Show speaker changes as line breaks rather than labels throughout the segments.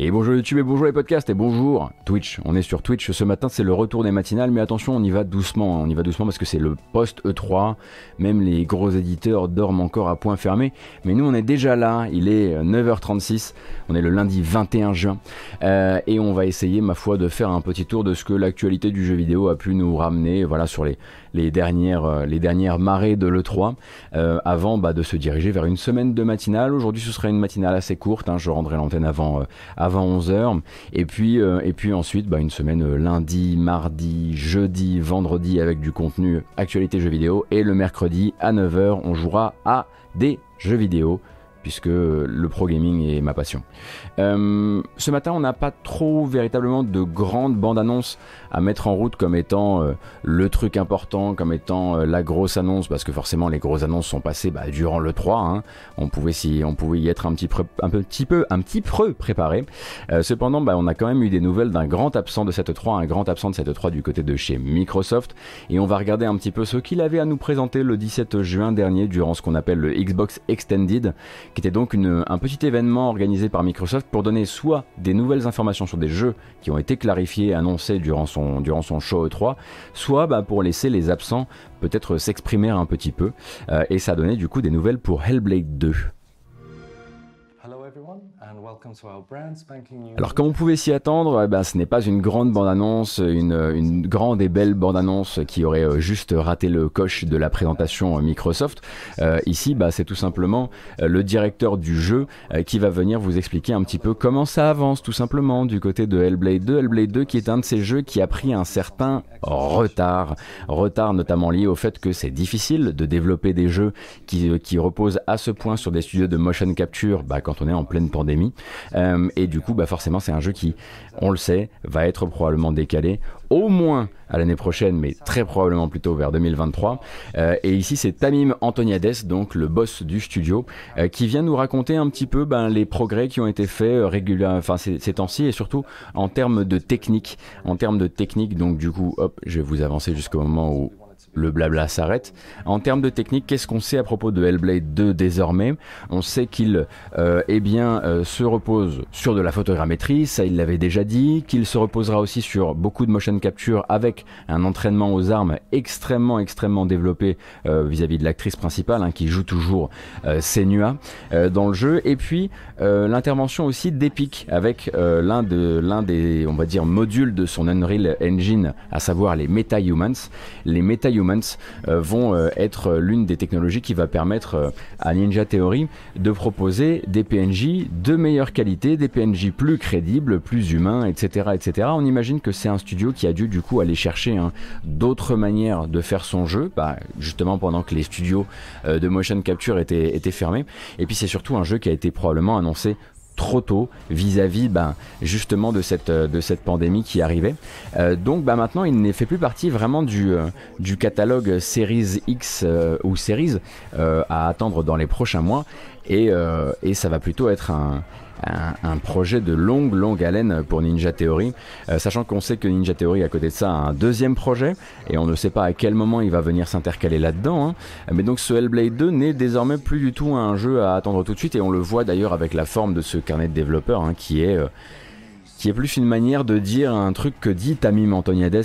Et bonjour YouTube et bonjour les podcasts et bonjour Twitch. On est sur Twitch ce matin, c'est le retour des matinales, mais attention, on y va doucement. On y va doucement parce que c'est le post E3. Même les gros éditeurs dorment encore à point fermé. Mais nous, on est déjà là. Il est 9h36. On est le lundi 21 juin. Euh, et on va essayer, ma foi, de faire un petit tour de ce que l'actualité du jeu vidéo a pu nous ramener. Voilà, sur les, les, dernières, euh, les dernières marées de l'E3. Euh, avant bah, de se diriger vers une semaine de matinale. Aujourd'hui, ce sera une matinale assez courte. Hein. Je rendrai l'antenne avant avant 11h. Et puis, euh, et puis ensuite, bah, une semaine euh, lundi, mardi, jeudi, vendredi avec du contenu actualité jeux vidéo. Et le mercredi à 9h, on jouera à des jeux vidéo puisque le pro gaming est ma passion. Euh, ce matin, on n'a pas trop véritablement de grandes bandes annonces à mettre en route comme étant euh, le truc important, comme étant euh, la grosse annonce, parce que forcément les grosses annonces sont passées bah, durant le 3. Hein. On, pouvait on pouvait y être un petit, un petit peu, un petit peu préparé. cependant, bah, on a quand même eu des nouvelles d'un grand absent de cette 3, un grand absent de cette 3 du côté de chez Microsoft, et on va regarder un petit peu ce qu'il avait à nous présenter le 17 juin dernier durant ce qu'on appelle le Xbox Extended, qui était donc un petit événement organisé par Microsoft pour donner soit des nouvelles informations sur des jeux qui ont été clarifiés et annoncés durant son, show E3, soit bah, pour laisser les absents peut-être s'exprimer un petit peu. Euh, et ça donnait du coup des nouvelles pour Hellblade 2. Alors comme on pouvait s'y attendre, eh ben, ce n'est pas une grande bande-annonce, une, grande et belle bande-annonce qui aurait euh, juste raté le coche de la présentation Microsoft. Euh, ici, bah, c'est tout simplement euh, le directeur du jeu qui va venir vous expliquer un petit peu comment ça avance tout simplement du côté de Hellblade 2. Hellblade 2 qui est un de ces jeux qui a pris un certain retard. Retard notamment lié au fait que c'est difficile de développer des jeux qui, qui, reposent à ce point sur des studios de motion capture bah, quand on est en pleine pandémie. Euh, et du coup, bah forcément, c'est un jeu qui, on le sait, va être probablement décalé au moins à l'année prochaine, mais très probablement plutôt vers 2023. Euh, et ici, c'est Tamim Antoniades, donc le boss du studio, euh, qui vient nous raconter un petit peu ben, les progrès qui ont été faits régulièrement, ces, ces temps-ci, et surtout en termes de technique. En termes de technique, donc du coup, hop, je vais vous avancer jusqu'au moment où le blabla s'arrête. En termes de technique, qu'est-ce qu'on sait à propos de Hellblade 2 désormais? On sait qu'il euh, eh euh, se repose sur de la photogrammétrie, ça il l'avait déjà dit, qu'il se reposera aussi sur beaucoup de motion capture avec un entraînement aux armes extrêmement extrêmement développé euh, vis-à-vis de l'actrice principale hein, qui joue toujours Senua dans le jeu, et puis l'intervention aussi d'Epic avec l'un de l'un des on va dire modules de son Unreal Engine, à savoir les MetaHumans. Les MetaHumans euh, vont euh, être l'une des technologies qui va permettre euh, à Ninja Theory de proposer des PNJ de meilleure qualité, des PNJ plus crédibles, plus humains, etc. etc. On imagine que c'est un studio qui a dû du coup aller chercher hein, d'autres manières de faire son jeu, bah, justement pendant que les studios de motion capture étaient fermés. Et puis c'est surtout un jeu qui a été probablement annoncé trop tôt vis-à-vis ben, justement de cette, euh, pandémie qui arrivait. Euh, donc ben, maintenant, il ne fait plus partie vraiment du, euh, du catalogue Series X ou Series à attendre dans les prochains mois. Et, et ça va plutôt être un, un, projet de longue, longue haleine pour Ninja Theory, euh, sachant qu'on sait que Ninja Theory, à côté de ça, a un deuxième projet, et on ne sait pas à quel moment il va venir s'intercaler là-dedans. Hein. Mais donc ce Hellblade 2 n'est désormais plus du tout un jeu à attendre tout de suite, et on le voit d'ailleurs avec la forme de ce carnet de développeur, hein, qui est... Euh, qui est plus une manière de dire un truc que dit Tamim Antoniades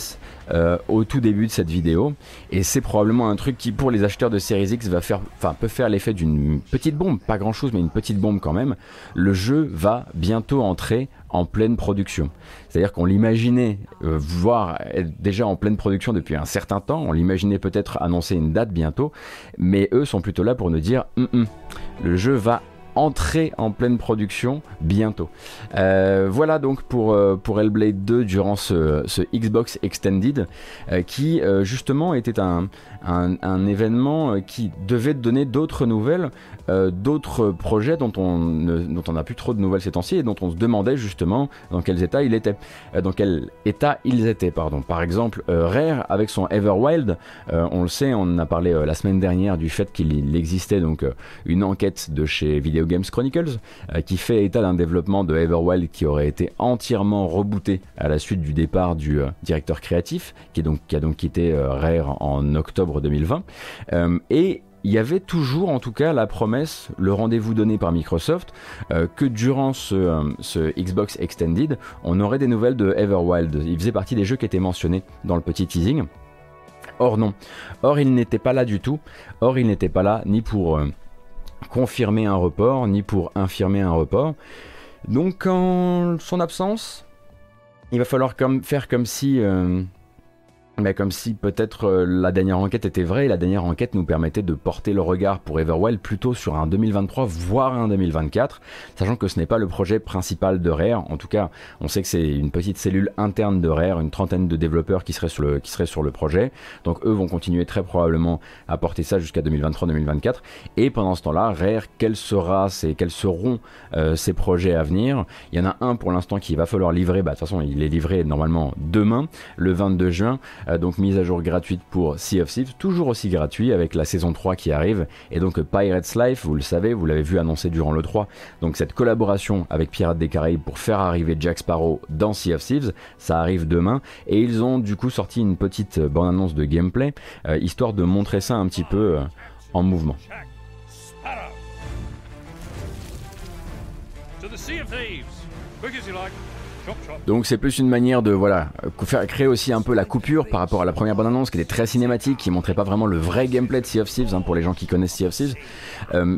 euh, au tout début de cette vidéo. Et c'est probablement un truc qui, pour les acheteurs de Series X, va faire, peut faire l'effet d'une petite bombe, pas grand chose, mais une petite bombe quand même. Le jeu va bientôt entrer en pleine production. C'est-à-dire qu'on l'imaginait euh, voir déjà en pleine production depuis un certain temps, on l'imaginait peut-être annoncer une date bientôt, mais eux sont plutôt là pour nous dire hum, hum, le jeu va entrer en pleine production bientôt. Euh, voilà donc pour, euh, pour Hellblade 2 durant ce, Xbox Extended euh, qui justement était un, un, un, événement qui devait donner d'autres nouvelles, d'autres projets dont on dont on n'a plus trop de nouvelles ces temps-ci et dont on se demandait justement dans quels états il était, dans quel état ils étaient pardon. Par exemple Rare avec son Everwild, on le sait, on a parlé la semaine dernière du fait qu'il existait donc une enquête de chez Video Games Chronicles, euh, qui fait état d'un développement de Everwild qui aurait été entièrement rebooté à la suite du départ du euh, directeur créatif, qui, est donc, qui a donc quitté euh, Rare en octobre 2020. et il y avait toujours en tout cas la promesse, le rendez-vous donné par Microsoft, que durant ce, ce, Xbox Extended, on aurait des nouvelles de Everwild. Il faisait partie des jeux qui étaient mentionnés dans le petit teasing. Or non. Or il n'était pas là du tout. Or il n'était pas là ni pour confirmer un report, ni pour infirmer un report. Donc en son absence, il va falloir comme, faire comme si euh, mais comme si peut-être euh, la dernière enquête était vraie, la dernière enquête nous permettait de porter le regard pour Everwell plutôt sur un 2023, voire un 2024, sachant que ce n'est pas le projet principal de Rare. En tout cas, on sait que c'est une petite cellule interne de Rare, une trentaine de développeurs qui seraient sur le, qui seraient sur le projet. Donc eux vont continuer très probablement à porter ça jusqu'à 2023-2024. Et pendant ce temps-là, Rare, quels, sera quels seront euh, ces projets à venir? Il y en a un pour l'instant qui va falloir livrer, bah, de toute façon il est livré normalement demain, le 22 juin. Euh, donc mise à jour gratuite pour Sea of Thieves, toujours aussi gratuit avec la saison 3 qui arrive. Et donc Pirates Life, vous le savez, vous l'avez vu annoncer durant le 3. Donc cette collaboration avec Pirates des Caraïbes pour faire arriver Jack Sparrow dans Sea of Thieves, ça arrive demain. Et ils ont du coup sorti une petite bande-annonce de gameplay, euh, histoire de montrer ça un petit peu euh, en mouvement. Donc c'est plus une manière de voilà faire créer aussi un peu la coupure par rapport à la première bande annonce qui était très cinématique, qui montrait pas vraiment le vrai gameplay de Sea of Thieves hein, pour les gens qui connaissent Sea of Thieves. Euh,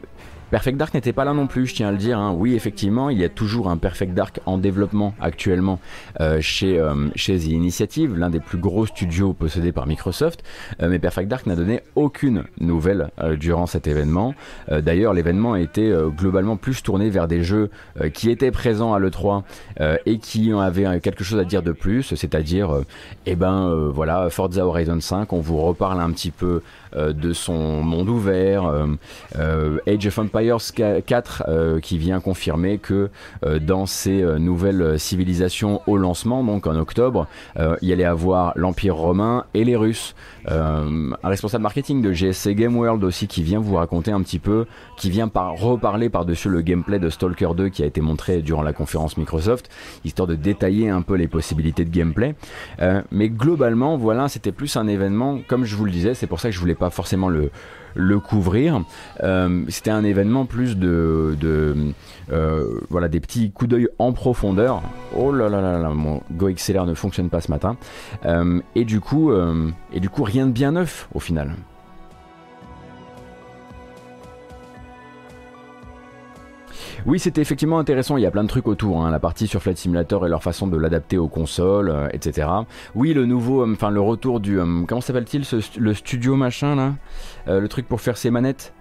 Perfect Dark n'était pas là non plus, je tiens à le dire. Hein. Oui, effectivement, il y a toujours un Perfect Dark en développement actuellement euh, chez, euh, chez The Initiative, l'un des plus gros studios possédés par Microsoft. Euh, mais Perfect Dark n'a donné aucune nouvelle durant cet événement. D'ailleurs, l'événement était globalement plus tourné vers des jeux qui étaient présents à l'E3 et qui avaient quelque chose à dire de plus, c'est-à-dire, eh ben voilà, Forza Horizon 5, on vous reparle un petit peu de son monde ouvert, euh, euh, Age of Empires 4 qui vient confirmer que dans ces nouvelles civilisations au lancement, donc en octobre, il y allait avoir l'Empire romain et les Russes. un responsable marketing de GSC Game World aussi qui vient vous raconter un petit peu, qui vient par reparler par-dessus le gameplay de Stalker 2 qui a été montré durant la conférence Microsoft, histoire de détailler un peu les possibilités de gameplay. mais globalement, voilà, c'était plus un événement, comme je vous le disais, c'est pour ça que je voulais pas forcément le, le couvrir. Euh, c'était un événement plus de, euh, voilà des petits coups d'œil en profondeur. Oh là là là là, mon Go XLR ne fonctionne pas ce matin. Euh, et du coup, et du coup, rien de bien neuf au final. Oui, c'était effectivement intéressant. Il y a plein de trucs autour. Hein. La partie sur Flight Simulator et leur façon de l'adapter aux consoles, euh, etc. Oui, le nouveau, euh, enfin le retour du, euh, comment s'appelle-t-il, le studio machin là, le truc pour faire ses manettes?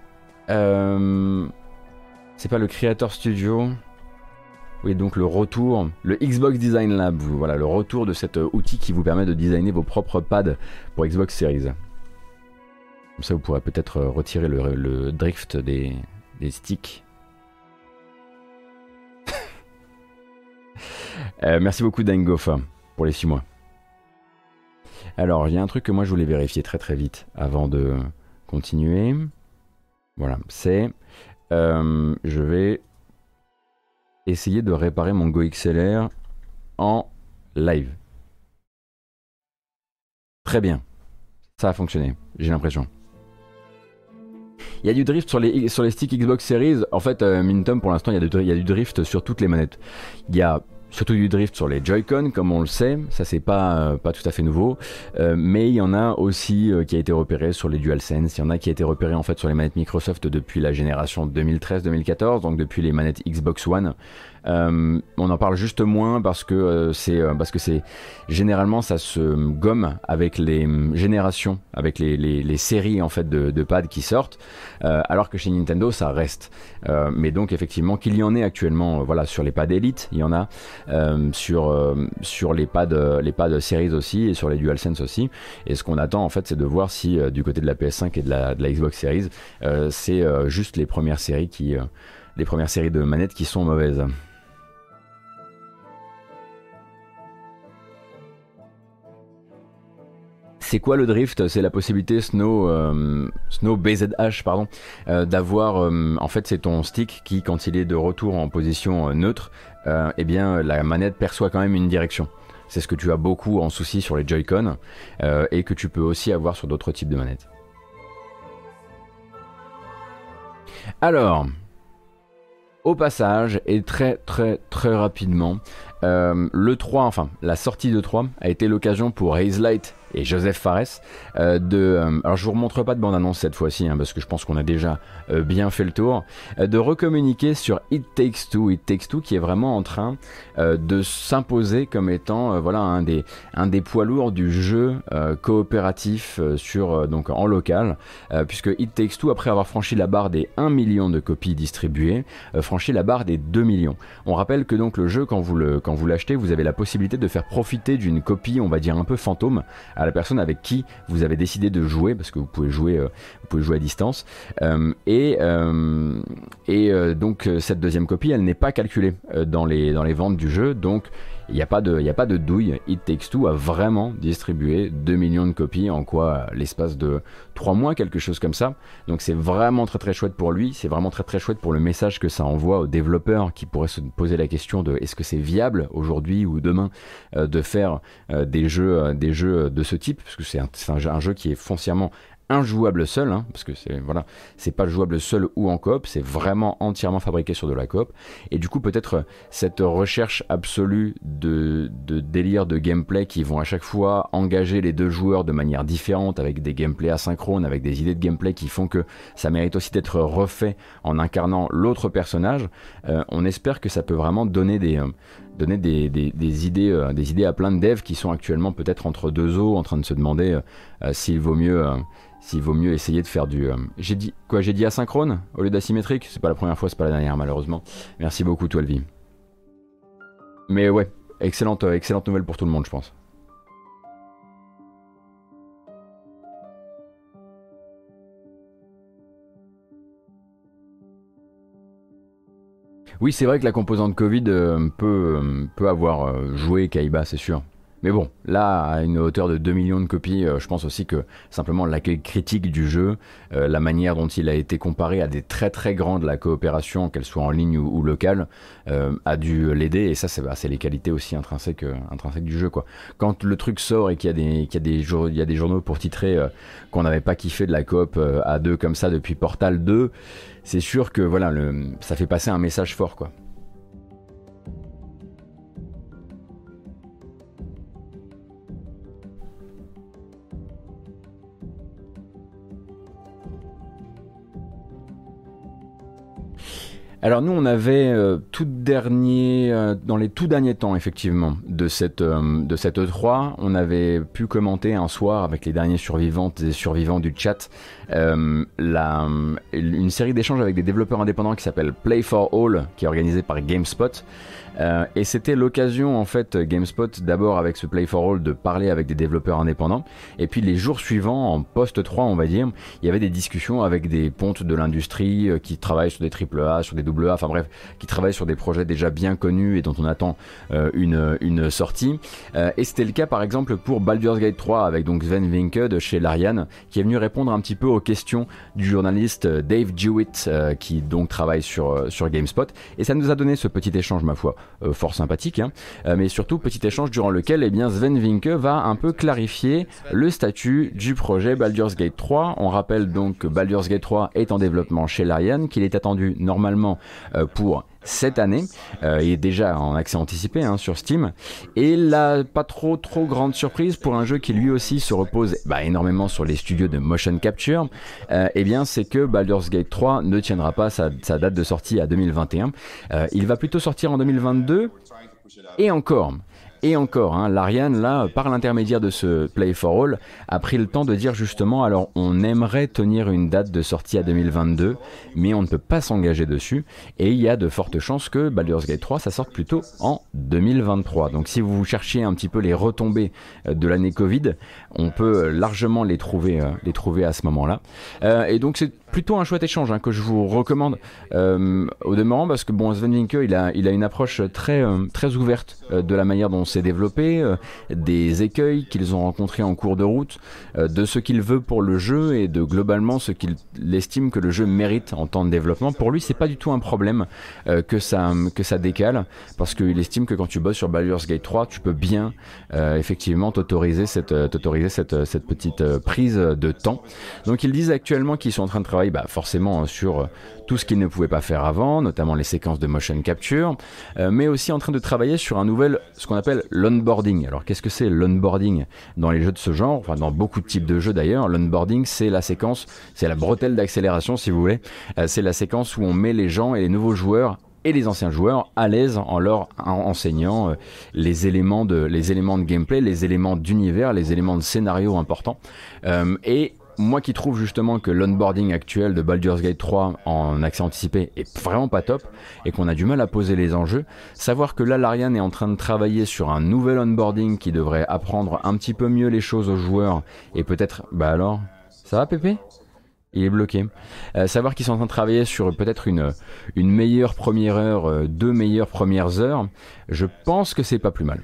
c'est pas le Creator Studio? Oui, donc le retour, le Xbox Design Lab, voilà, le retour de cet outil qui vous permet de designer vos propres pads pour Xbox Series. Comme ça, vous pourrez peut-être retirer le, drift des sticks Euh, merci beaucoup Dangofa pour les 6 mois. Alors, il y a un truc que moi je voulais vérifier très très vite avant de continuer. Voilà, c'est... Euh, je vais essayer de réparer mon Go XLR en live. Très bien. Ça a fonctionné, j'ai l'impression. Il y a du drift sur les, sur sticks Xbox Series. En fait, euh, Mintom, pour l'instant, il, il y a du drift sur toutes les manettes. Il y a surtout du drift sur les Joy-Con, comme on le sait, ça c'est pas, euh, pas tout à fait nouveau, euh, mais il y en a aussi euh, qui a été repéré sur les DualSense, il y en a qui a été repéré en fait sur les manettes Microsoft depuis la génération 2013-2014, donc depuis les manettes Xbox One, on en parle juste moins parce que euh, c'est euh, parce que c'est généralement ça se gomme avec les générations, avec les, séries en fait de, pads qui sortent, alors que chez Nintendo ça reste. mais donc effectivement qu'il y en ait actuellement, voilà sur les pads Elite, il y en a sur sur les pads les pads Series aussi et sur les DualSense aussi. Et ce qu'on attend en fait c'est de voir si du côté de la PS5 et de la, de la Xbox Series c'est juste les premières séries qui les premières séries de manettes qui sont mauvaises. C'est quoi le drift? C'est la possibilité Snow, euh, Snow BZH pardon, euh, d'avoir euh, en fait c'est ton stick qui quand il est de retour en position neutre, eh bien la manette perçoit quand même une direction. C'est ce que tu as beaucoup en souci sur les Joy-Con et que tu peux aussi avoir sur d'autres types de manettes. Alors, au passage, et très très très rapidement, le 3, enfin la sortie de 3 a été l'occasion pour Haze Light et Joseph Fares euh, de euh, alors je vous remontre pas de bande annonce cette fois-ci hein, parce que je pense qu'on a déjà euh, bien fait le tour de recommuniquer sur It Takes Two. It Takes Two qui est vraiment en train de s'imposer comme étant voilà un des un des poids lourds du jeu coopératif sur donc en local puisque It Takes Two après avoir franchi la barre des 1 million de copies distribuées franchit la barre des 2 millions. On rappelle que donc le jeu quand vous quand vous l'achetez vous avez la possibilité de faire profiter d'une copie on va dire un peu fantôme la personne avec qui vous avez décidé de jouer, parce que vous pouvez jouer, euh, vous pouvez jouer à distance. Euh, et euh, et donc cette deuxième copie, elle n'est pas calculée dans les dans les ventes du jeu, donc il n'y a, pas de, a pas de douille. It Takes Two a vraiment distribué 2 millions de copies en quoi L'espace de 3 mois, quelque chose comme ça. Donc c'est vraiment très très chouette pour lui. C'est vraiment très très chouette pour le message que ça envoie aux développeurs qui pourraient se poser la question de est-ce que c'est viable aujourd'hui ou demain euh, de faire euh, des, jeux, euh, des jeux de ce type? Parce que c'est un, jeu qui est foncièrement injouable seul, hein, parce que c'est voilà, c'est pas jouable seul ou en coop, c'est vraiment entièrement fabriqué sur de la coop. Et du coup, peut-être cette recherche absolue de, de délire de gameplay qui vont à chaque fois engager les deux joueurs de manière différente, avec des gameplays asynchrones, avec des idées de gameplay qui font que ça mérite aussi d'être refait en incarnant l'autre personnage. Euh, on espère que ça peut vraiment donner des euh, donner des, idées, euh, des idées à plein de devs qui sont actuellement peut-être entre deux eaux en train de se demander s'il vaut mieux s'il vaut mieux essayer de faire du. Euh, j'ai dit quoi J'ai dit asynchrone au lieu d'asymétrique? C'est pas la première fois, c'est pas la dernière malheureusement. Merci beaucoup, Toilvi. Mais ouais, excellente, euh, excellente nouvelle pour tout le monde, je pense. Oui, c'est vrai que la composante Covid euh, peut, peut avoir joué Kaiba, c'est sûr. Mais bon, là, à une hauteur de 2 millions de copies, euh, je pense aussi que simplement l'accueil critique du jeu, euh, la manière dont il a été comparé à des très très grandes la coopération, qu'elle soit en ligne ou, locale, euh, a dû l'aider. Et ça, bah, c'est les qualités aussi intrinsèques, intrinsèques du jeu. Quoi. Quand le truc sort et qu'il y, a des, journaux pour titrer qu'on n'avait pas kiffé de la coop à deux comme ça depuis Portal 2, c'est sûr que voilà, ça fait passer un message fort. quoi. Alors nous, on avait euh, tout dernier, euh, dans les tout derniers temps, effectivement, de cette euh, de cette E3, on avait pu commenter un soir avec les derniers survivantes et survivants du chat une série d'échanges avec des développeurs indépendants qui s'appelle Play for All, qui est organisée par GameSpot. Euh, et c'était l'occasion en fait GameSpot d'abord avec ce Play for All de parler avec des développeurs indépendants. Et puis les jours suivants en post 3 on va dire il y avait des discussions avec des pontes de l'industrie euh, qui travaillent sur des triple A, sur des double A, enfin bref qui travaillent sur des projets déjà bien connus et dont on attend euh, une, une sortie. Et c'était le cas par exemple pour Baldur's Gate 3 avec donc Sven Vinke de chez Larian qui est venu répondre un petit peu aux questions du journaliste Dave Jewett qui donc travaille sur, sur GameSpot. Et ça nous a donné ce petit échange ma foi. euh, fort sympathique, hein. euh, mais surtout petit échange durant lequel eh bien, Sven Vinke va un peu clarifier le statut du projet Baldur's Gate 3. On rappelle donc que Baldur's Gate 3 est en développement chez Larian, qu'il est attendu normalement euh, pour cette année. Euh, il est déjà en accès anticipé hein, sur Steam. Et la pas trop trop grande surprise pour un jeu qui lui aussi se repose bah, énormément sur les studios de motion capture, euh, eh bien c'est que Baldur's Gate 3 ne tiendra pas sa, date de sortie à 2021. Euh, il va plutôt sortir en 2022. Et encore, et encore, hein, l'Ariane, là, par l'intermédiaire de ce Play for All, a pris le temps de dire justement, alors on aimerait tenir une date de sortie à 2022, mais on ne peut pas s'engager dessus, et il y a de fortes chances que Baldur's Gate 3, ça sorte plutôt en 2023. Donc si vous cherchez un petit peu les retombées euh, de l'année Covid, on peut largement les trouver, euh, les trouver à ce moment-là. Euh, et donc plutôt un chouette échange hein, que je vous recommande au demeurant, parce que bon, Sven Vinke, il a, il a une approche très, très ouverte de la manière dont s'est développé, euh, des écueils qu'ils ont rencontrés en cours de route, euh, de ce qu'il veut pour le jeu et de globalement ce qu'il estime que le jeu mérite en temps de développement. Pour lui, c'est pas du tout un problème euh, que ça que ça décale parce qu'il estime que quand tu bosses sur Baldur's Gate 3, tu peux bien effectivement t'autoriser cette cette, cette petite prise de temps. Donc ils disent actuellement qu'ils sont en train de travailler bah, forcément sur tout ce qu'il ne pouvait pas faire avant, notamment les séquences de motion capture, mais aussi en train de travailler sur un nouvel, ce qu'on appelle l'onboarding. Alors qu'est-ce que c'est l'onboarding dans les jeux de ce genre, enfin dans beaucoup de types de jeux d'ailleurs L'onboarding c'est la séquence, c'est la bretelle d'accélération si vous voulez, c'est la séquence où on met les gens et les nouveaux joueurs et les anciens joueurs à l'aise en leur enseignant euh, les éléments de les éléments de gameplay, les éléments d'univers, les éléments de scénario importants. Euh, et moi qui trouve justement que l'onboarding actuel de Baldur's Gate 3 en accès anticipé est vraiment pas top et qu'on a du mal à poser les enjeux, savoir que là l'Ariane est en train de travailler sur un nouvel onboarding qui devrait apprendre un petit peu mieux les choses aux joueurs et peut-être bah alors ça va Pépé? Il est bloqué. Euh, savoir qu'ils sont en train de travailler sur peut-être une, une meilleure première heure, euh, deux meilleures premières heures, je pense que c'est pas plus mal.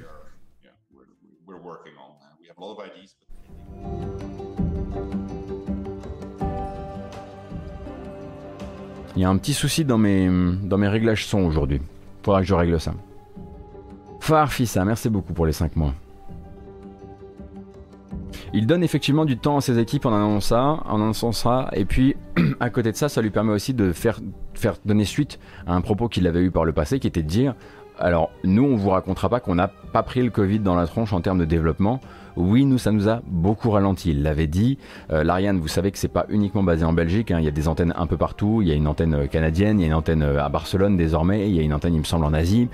Il y a un petit souci dans mes, réglages son aujourd'hui. Faudra que je règle ça. Farfissa, merci beaucoup pour les 5 mois. Il donne effectivement du temps à ses équipes en annonçant ça, et puis à côté de ça, ça lui permet aussi de faire, faire donner suite à un propos qu'il avait eu par le passé, qui était de dire alors nous, on vous racontera pas qu'on n'a pas pris le Covid dans la tronche en termes de développement. Oui, nous, ça nous a beaucoup ralenti. Il l'avait dit. Euh, L'Ariane, vous savez que c'est pas uniquement basé en Belgique. Hein. Il y a des antennes un peu partout. Il y a une antenne euh, canadienne, il y a une antenne euh, à Barcelone désormais, il y a une antenne, il me semble, en Asie.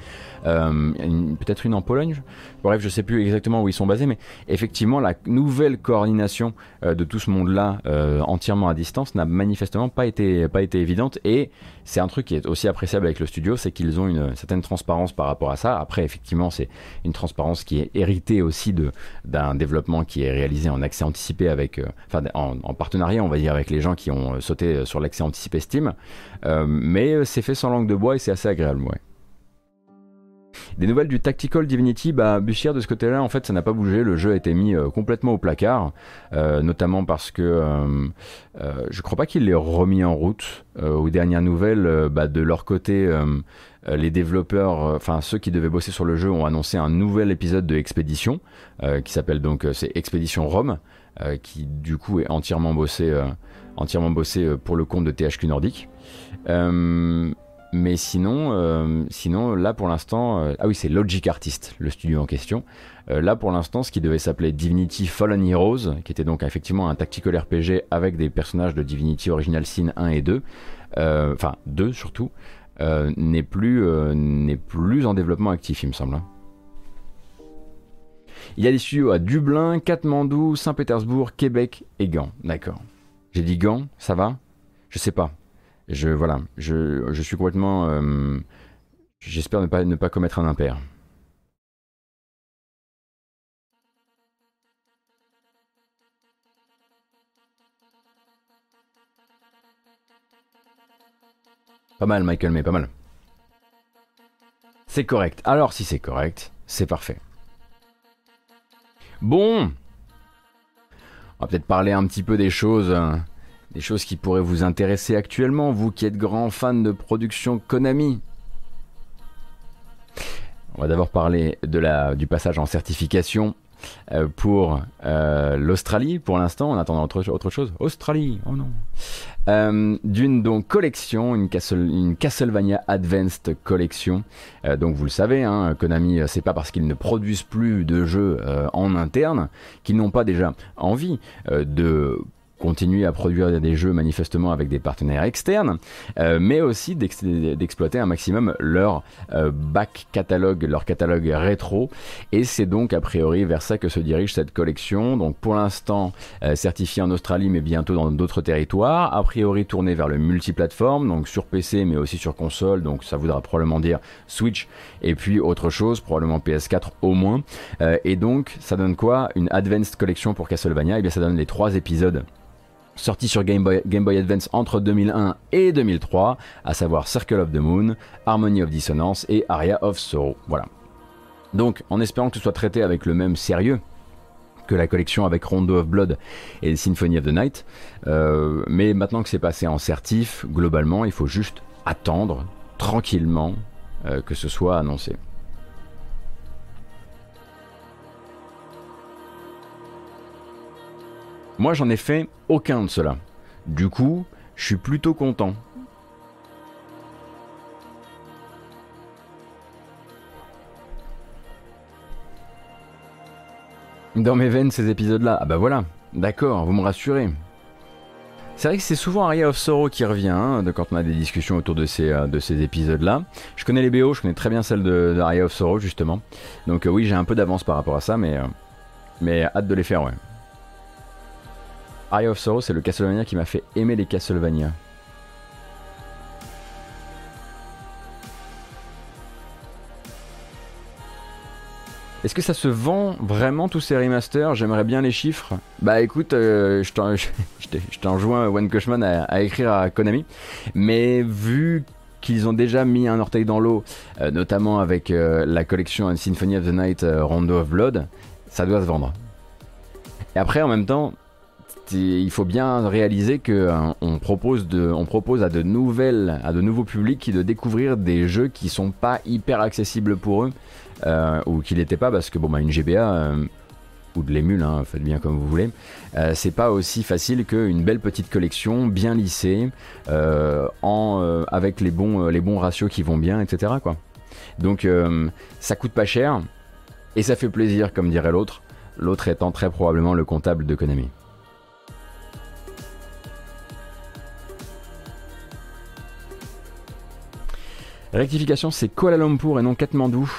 Euh, peut-être une en Pologne. Bref, je sais plus exactement où ils sont basés, mais effectivement, la nouvelle coordination euh, de tout ce monde-là, euh, entièrement à distance, n'a manifestement pas été, pas été évidente. Et c'est un truc qui est aussi appréciable avec le studio, c'est qu'ils ont une certaine transparence par rapport à ça. Après, effectivement, c'est une transparence qui est héritée aussi d'un développement qui est réalisé en accès anticipé avec, en, partenariat, on va dire, avec les gens qui ont sauté sur l'accès anticipé Steam. mais c'est fait sans langue de bois et c'est assez agréable, ouais. Des nouvelles du Tactical Divinity, bah Bussière de ce côté-là, en fait, ça n'a pas bougé. Le jeu a été mis euh, complètement au placard, euh, notamment parce que euh, je crois pas qu'il l'ait remis en route. aux dernières nouvelles, bah, de leur côté, les développeurs, enfin ceux qui devaient bosser sur le jeu, ont annoncé un nouvel épisode de Expédition qui s'appelle donc c'est Expédition Rome, qui du coup est entièrement bossé, entièrement bossé pour le compte de THQ Nordic. Mais sinon, euh, sinon là pour l'instant, euh, ah oui c'est Logic Artist, le studio en question. Euh, là pour l'instant, ce qui devait s'appeler Divinity Fallen Heroes, qui était donc effectivement un tactical RPG avec des personnages de Divinity Original Sin 1 et 2, enfin 2 surtout, n'est plus, n'est plus en développement actif il me semble. Hein. Il y a des studios à Dublin, Katmandou, Saint-Pétersbourg, Québec et Gand. D'accord. J'ai dit Gand, ça va? Je sais pas je voilà, je, je suis complètement. Euh, j'espère ne pas, ne pas commettre un impair. Pas mal, Michael, mais pas mal. C'est correct. Alors, si c'est correct, c'est parfait. Bon. On va peut-être parler un petit peu des choses hein des choses qui pourraient vous intéresser actuellement, vous qui êtes grand fan de production Konami. On va d'abord parler du passage en certification euh, pour euh, l'Australie pour l'instant, en attendant autre, chose. Australie, oh non. Euh, d'une donc collection, une, une, Castlevania Advanced Collection. donc vous le savez, hein, Konami, c'est pas parce qu'ils ne produisent plus de jeux en interne qu'ils n'ont pas déjà envie de continuer à produire des jeux manifestement avec des partenaires externes, euh, mais aussi d'exploiter un maximum leur euh, back catalogue, leur catalogue rétro. Et c'est donc a priori vers ça que se dirige cette collection. Donc pour l'instant euh, certifiée en Australie, mais bientôt dans d'autres territoires. A priori tournée vers le multiplateforme, donc sur PC, mais aussi sur console. Donc ça voudra probablement dire Switch et puis autre chose, probablement PS4 au moins. et donc ça donne quoi? Une Advanced Collection pour Castlevania? Et eh bien ça donne les trois épisodes sorti sur Game Boy, Advance entre 2001 et 2003, à savoir Circle of the Moon, Harmony of Dissonance et Aria of Sorrow. Voilà. Donc, en espérant que ce soit traité avec le même sérieux que la collection avec Rondo of Blood et Symphony of the Night, euh, mais maintenant que c'est passé en certif, globalement, il faut juste attendre tranquillement euh, que ce soit annoncé. Moi, j'en ai fait aucun de cela. Du coup, je suis plutôt content. Dans mes veines, ces épisodes-là. Ah bah voilà, d'accord, vous me rassurez. C'est vrai que c'est souvent Aria of Sorrow qui revient hein, de quand on a des discussions autour de ces, euh, de ces épisodes-là. Je connais les BO, je connais très bien celle de, de of Sorrow justement. Donc euh, oui, j'ai un peu d'avance par rapport à ça, mais, euh, mais hâte de les faire, ouais. Aria of Sorrow, c'est le Castlevania qui m'a fait aimer les Castlevania. Est-ce que ça se vend vraiment tous ces remasters? J'aimerais bien les chiffres. Bah écoute, euh, je t'enjoins One Cushman à, écrire à Konami. Mais vu qu'ils ont déjà mis un orteil dans l'eau, euh, notamment avec euh, la collection Symphony of the Night Rondo of Blood, ça doit se vendre. Et après, en même temps, il faut bien réaliser que de, on propose à de nouvelles, à de nouveaux publics de découvrir des jeux qui sont pas hyper accessibles pour eux. Euh, ou qu'il n'était pas, parce que bon, bah, une GBA euh, ou de l'émule, hein, faites bien comme vous voulez, c'est pas aussi facile qu'une belle petite collection bien lissée, avec les bons, ratios qui vont bien, etc. Donc ça coûte pas cher et ça fait plaisir, comme dirait l'autre, l'autre étant très probablement le comptable de Konami. Rectification, c'est Kuala Lumpur et non Katmandou.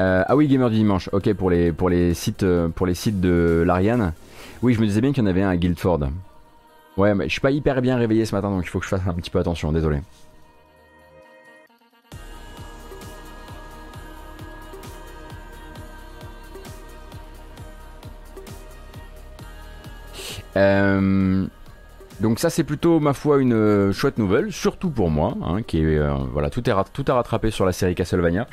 Euh, ah oui, Gamer du dimanche. Ok, pour les, sites, euh, pour les sites de l'Ariane. Oui, je me disais bien qu'il y en avait un à Guildford. Ouais, mais je suis pas hyper bien réveillé ce matin, donc il faut que je fasse un petit peu attention, désolé. Euh, donc ça c'est plutôt ma foi une chouette nouvelle, surtout pour moi, hein, qui est voilà tout est tout à rattraper sur la série Castlevania.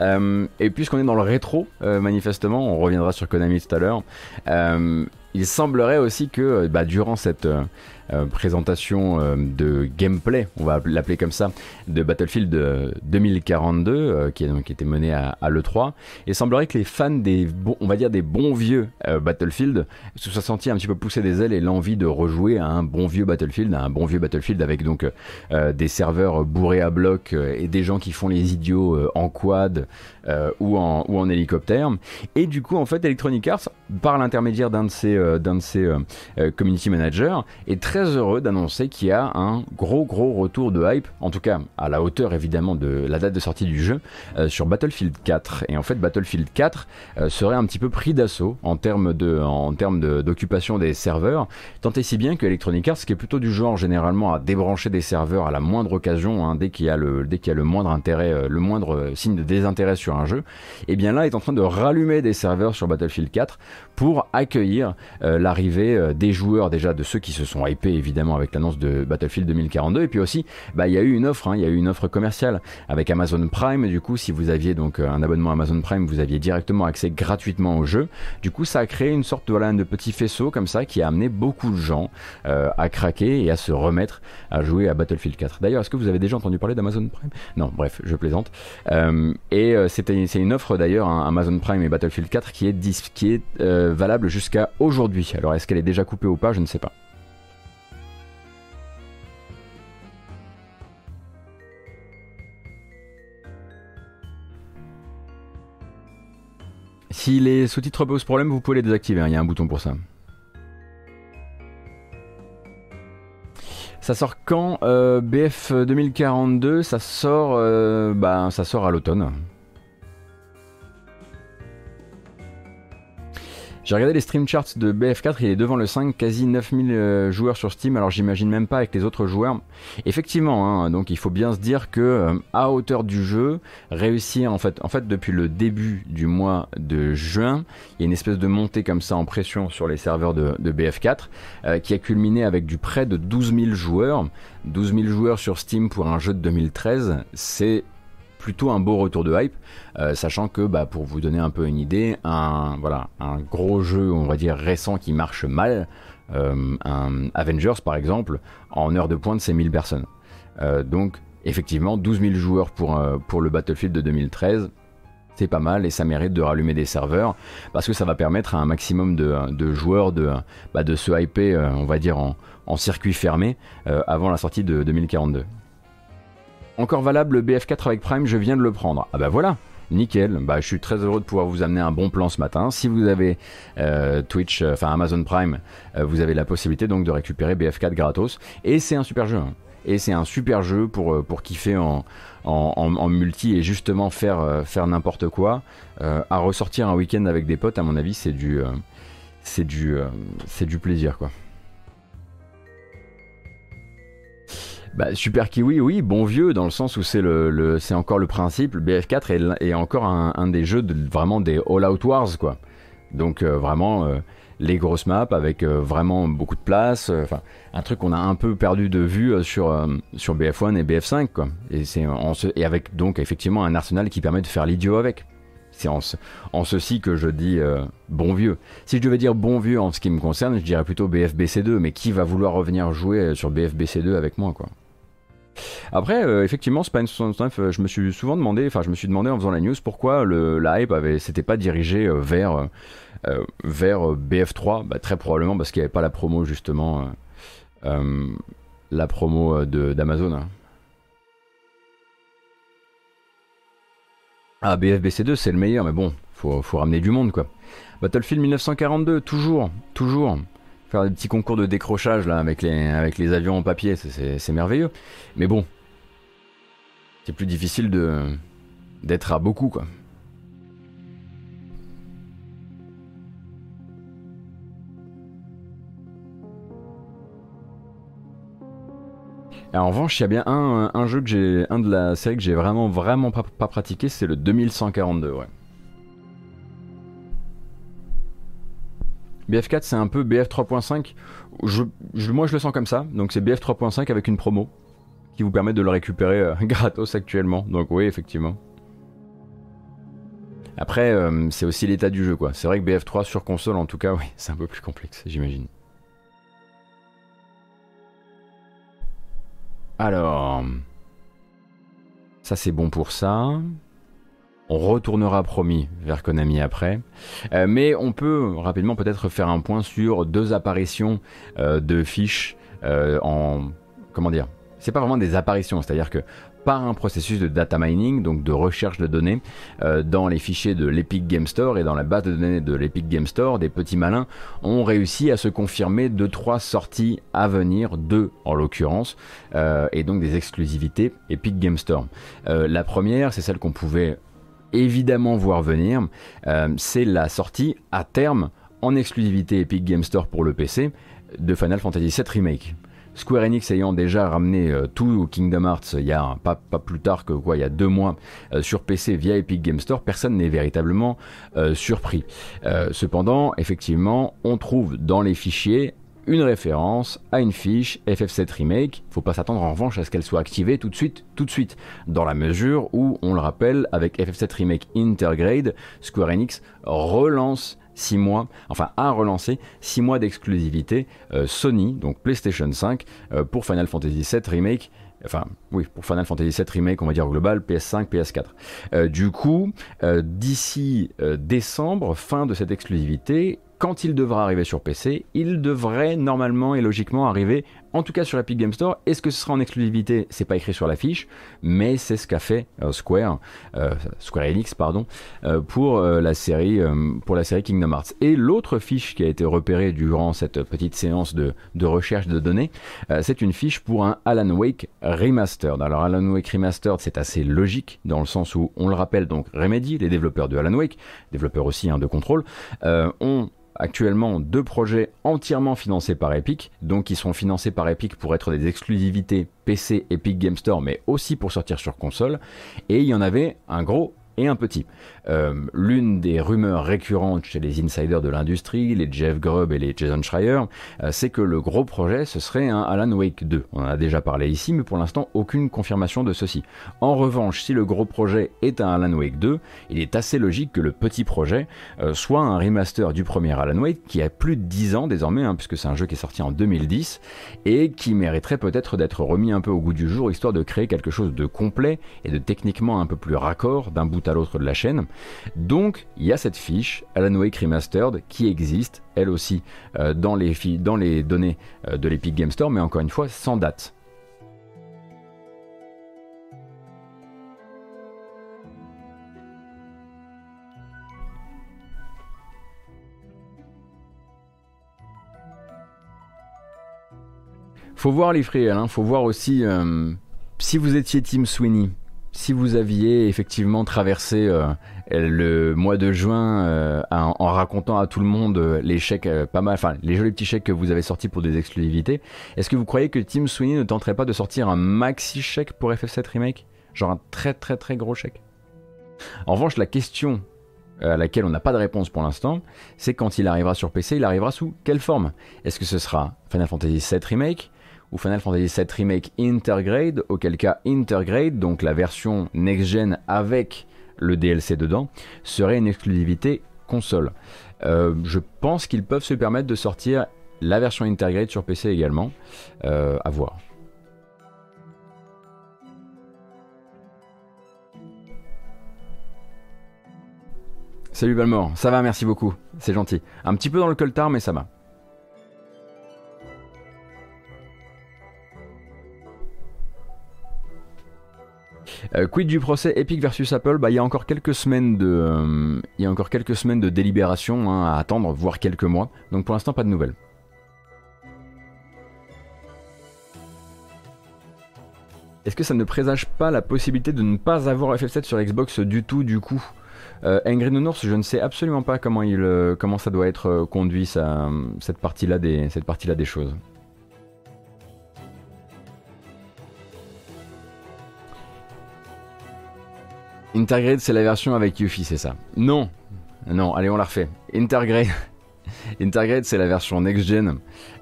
Euh, et puisqu'on est dans le rétro, euh, manifestement, on reviendra sur Konami tout à l'heure, euh, il semblerait aussi que bah, durant cette euh, présentation euh, de gameplay, on va l'appeler comme ça, de Battlefield 2042, euh, qui, est, qui était mené à, l'E3. Et il semblerait que les fans des, on va dire des bons vieux Battlefield se soient sentis un petit peu pousser des ailes et l'envie de rejouer à un bon vieux Battlefield, à un bon vieux Battlefield avec donc des serveurs bourrés à bloc et des gens qui font les idiots en quad ou, en, ou en hélicoptère. Et du coup, en fait, Electronic Arts, par l'intermédiaire d'un de ses, d'un de ses community managers, est très heureux d'annoncer qu'il y a un gros gros retour de hype, en tout cas à la hauteur évidemment de la date de sortie du jeu, euh, sur Battlefield 4. Et en fait Battlefield 4 euh, serait un petit peu pris d'assaut en termes de en termes d'occupation des serveurs, tant et si bien que Electronic Arts, qui est plutôt du genre généralement à débrancher des serveurs à la moindre occasion, hein, dès qu'il y a le dès qu'il y a le moindre intérêt, euh, le moindre signe de désintérêt sur un jeu, et eh bien là est en train de rallumer des serveurs sur Battlefield 4 pour accueillir l'arrivée des joueurs déjà de ceux qui se sont hypés évidemment avec l'annonce de Battlefield 2042 et puis aussi bah il y a eu une offre hein, il y a eu une offre commerciale avec Amazon Prime. Du coup si vous aviez donc euh, un abonnement Amazon Prime vous aviez directement accès gratuitement au jeu. Du coup ça a créé une sorte de, voilà, de petit faisceau comme ça qui a amené beaucoup de gens euh, à craquer et à se remettre à jouer à Battlefield 4 d'ailleurs est-ce que vous avez déjà entendu parler d'Amazon Prime? Non bref je plaisante. Euh, et c'était c'est une offre d'ailleurs Amazon Prime et Battlefield 4 qui est, qui est valable jusqu'à aujourd'hui. Alors est-ce qu'elle est déjà coupée ou pas? Je ne sais pas. Si les sous-titres posent problème, vous pouvez les désactiver, hein, il y a un bouton pour ça. Ça sort quand? Euh, BF 2042, ça sort, euh, bah, ça sort à l'automne. J'ai regardé les stream charts de BF4, il est devant le 5, quasi 9000 euh, joueurs sur Steam, alors j'imagine même pas avec les autres joueurs. Effectivement, hein, donc il faut bien se dire que euh, à hauteur du jeu, réussir en fait, en fait depuis le début du mois de juin, il y a une espèce de montée comme ça en pression sur les serveurs de, BF4 euh, qui a culminé avec du près de 12 000 joueurs. 12 000 joueurs sur Steam pour un jeu de 2013, c'est plutôt un beau retour de hype, euh, sachant que bah, pour vous donner un peu une idée, un, voilà, un gros jeu, on va dire récent qui marche mal, euh, un Avengers par exemple, en heure de pointe c'est 1000 personnes. Euh, donc effectivement 12 000 joueurs pour, pour le Battlefield de 2013, c'est pas mal et ça mérite de rallumer des serveurs parce que ça va permettre à un maximum de, joueurs de, bah, de se hyper, on va dire, en, circuit fermé avant la sortie de 2042. Encore valable le BF4 avec Prime, je viens de le prendre. Ah bah voilà, nickel. Bah, je suis très heureux de pouvoir vous amener un bon plan ce matin. Si vous avez euh, Twitch, enfin Amazon Prime, vous avez la possibilité donc de récupérer BF4 gratos. Et c'est un super jeu. Hein. Et c'est un super jeu pour, pour kiffer en, en, multi et justement faire, euh, faire n'importe quoi, euh, à ressortir un week-end avec des potes, à mon avis, c'est du, euh, c'est du, c'est du plaisir quoi. Bah, Super Kiwi, oui, bon vieux, dans le sens où c'est encore le principe. Le BF4 est, encore un, des jeux vraiment des All-Out Wars, quoi. Donc vraiment, les grosses maps avec euh, vraiment beaucoup de place. Euh, enfin, un truc qu'on a un peu perdu de vue euh, sur, sur BF1 et BF5, quoi. Et, c'est avec donc effectivement un arsenal qui permet de faire l'idiot avec. C'est en, en, ceci que je dis bon vieux. Si je devais dire bon vieux en ce qui me concerne, je dirais plutôt BFBC2, mais qui va vouloir revenir jouer sur BFBC2 avec moi, quoi? Après, effectivement, Spine 69, je me suis souvent demandé, enfin, je me suis demandé en faisant la news pourquoi le, la hype s'était pas dirigé vers euh, vers euh, BF3, bah, très probablement parce qu'il n'y avait pas la promo justement, euh, la promo d'Amazon. Hein. Ah, BFBC2, c'est le meilleur, mais bon, faut, faut ramener du monde, quoi. Battlefield 1942, toujours, toujours. Faire des petits concours de décrochage, là, avec les, avec les avions en papier, c'est merveilleux. Mais bon, c'est plus difficile de d'être à beaucoup, quoi. en revanche, il y a bien un, jeu que j'ai, un de la série que j'ai vraiment vraiment pas, pratiqué, c'est le 2142, ouais. BF4 c'est un peu BF 3.5. moi je le sens comme ça, donc c'est BF 3.5 avec une promo qui vous permet de le récupérer euh, gratos actuellement. Donc oui effectivement. Après euh, c'est aussi l'état du jeu quoi. C'est vrai que BF3 sur console en tout cas oui c'est un peu plus complexe j'imagine. Alors, ça c'est bon pour ça. On retournera promis vers Konami après. Euh, mais on peut rapidement peut-être faire un point sur deux apparitions euh, de fiches euh, en... Comment dire C'est pas vraiment des apparitions, c'est-à-dire que par un processus de data mining, donc de recherche de données, dans les fichiers de l'Epic Game Store et dans la base de données de l'Epic Game Store, des petits malins ont réussi à se confirmer deux trois sorties à venir, deux en l'occurrence, et donc des exclusivités Epic Game Store. La première, c'est celle qu'on pouvait évidemment voir venir, c'est la sortie à terme en exclusivité Epic Game Store pour le PC de Final Fantasy VII Remake. Square Enix ayant déjà ramené euh, tout Kingdom Hearts il y a pas, plus tard que quoi, il y a deux mois euh, sur PC via Epic Game Store, personne n'est véritablement euh, surpris. cependant, effectivement, on trouve dans les fichiers une référence à une fiche FF7 Remake. Faut pas s'attendre en revanche à ce qu'elle soit activée tout de suite, tout de suite, dans la mesure où, on le rappelle, avec FF7 Remake Intergrade, Square Enix relance 6 mois, enfin a relancé 6 mois d'exclusivité euh, Sony, donc PlayStation 5, euh, pour Final Fantasy VII Remake. Enfin, oui, pour Final Fantasy VII Remake, on va dire global, PS5, PS4. Euh, du coup, d'ici décembre, fin de cette exclusivité, quand il devra arriver sur PC, il devrait normalement et logiquement arriver en tout cas sur Epic Game Store. Est-ce que ce sera en exclusivité? C'est pas écrit sur la fiche, mais c'est ce qu'a fait euh, Square, euh, Square Enix, pardon, euh, pour la série, la Kingdom Hearts. Et l'autre fiche qui a été repérée durant cette petite séance de, recherche de données, c'est une fiche pour un Alan Wake Remastered. Alors Alan Wake Remastered, c'est assez logique dans le sens où on le rappelle donc Remedy, les développeurs de Alan Wake, développeurs aussi hein, de contrôle, ont actuellement deux projets entièrement financés par Epic, donc qui sont financés par Epic pour être des exclusivités PC Epic Game Store, mais aussi pour sortir sur console. Et il y en avait un gros et un petit. Euh, l'une des rumeurs récurrentes chez les insiders de l'industrie, les Jeff Grubb et les Jason Schreier, euh, c'est que le gros projet, ce serait un Alan Wake 2. On en a déjà parlé ici, mais pour l'instant, aucune confirmation de ceci. En revanche, si le gros projet est un Alan Wake 2, il est assez logique que le petit projet euh, soit un remaster du premier Alan Wake, qui a plus de 10 ans désormais, hein, puisque c'est un jeu qui est sorti en 2010, et qui mériterait peut-être d'être remis un peu au goût du jour, histoire de créer quelque chose de complet et de techniquement un peu plus raccord d'un bout à l'autre de la chaîne. Donc il y a cette fiche Alan Remastered qui existe, elle aussi, dans, les dans les données de l'Epic Game Store, mais encore une fois sans date. Faut voir les frais, hein. faut voir aussi euh, si vous étiez Team Sweeney, si vous aviez effectivement traversé euh, le mois de juin euh, en, racontant à tout le monde les chèques, pas mal, enfin les jolis petits chèques que vous avez sortis pour des exclusivités, est-ce que vous croyez que Team Sweeney ne tenterait pas de sortir un maxi chèque pour FF7 Remake? Genre un très très très gros chèque? En revanche, la question à laquelle on n'a pas de réponse pour l'instant, c'est quand il arrivera sur PC, il arrivera sous quelle forme? Est-ce que ce sera Final Fantasy VII Remake ou Final Fantasy VII Remake Intergrade, auquel cas Intergrade, donc la version next-gen avec le DLC dedans, serait une exclusivité console. Euh, je pense qu'ils peuvent se permettre de sortir la version Intergrade sur PC également. Euh, à voir. Salut Valmore, ça va, merci beaucoup, c'est gentil. Un petit peu dans le coltard, mais ça va. Euh, quid du procès Epic versus Apple Bah, il y a encore quelques semaines de, euh, délibération hein, à attendre, voire quelques mois. Donc pour l'instant, pas de nouvelles. Est-ce que ça ne présage pas la possibilité de ne pas avoir FF7 sur Xbox du tout du coup? Euh, Angry je ne sais absolument pas comment, ça doit être conduit cette partie-là des choses. Intergrade, c'est la version avec Yuffie, c'est ça Non Non, allez, on la refait. Intergrade. Intergrade, c'est la version next-gen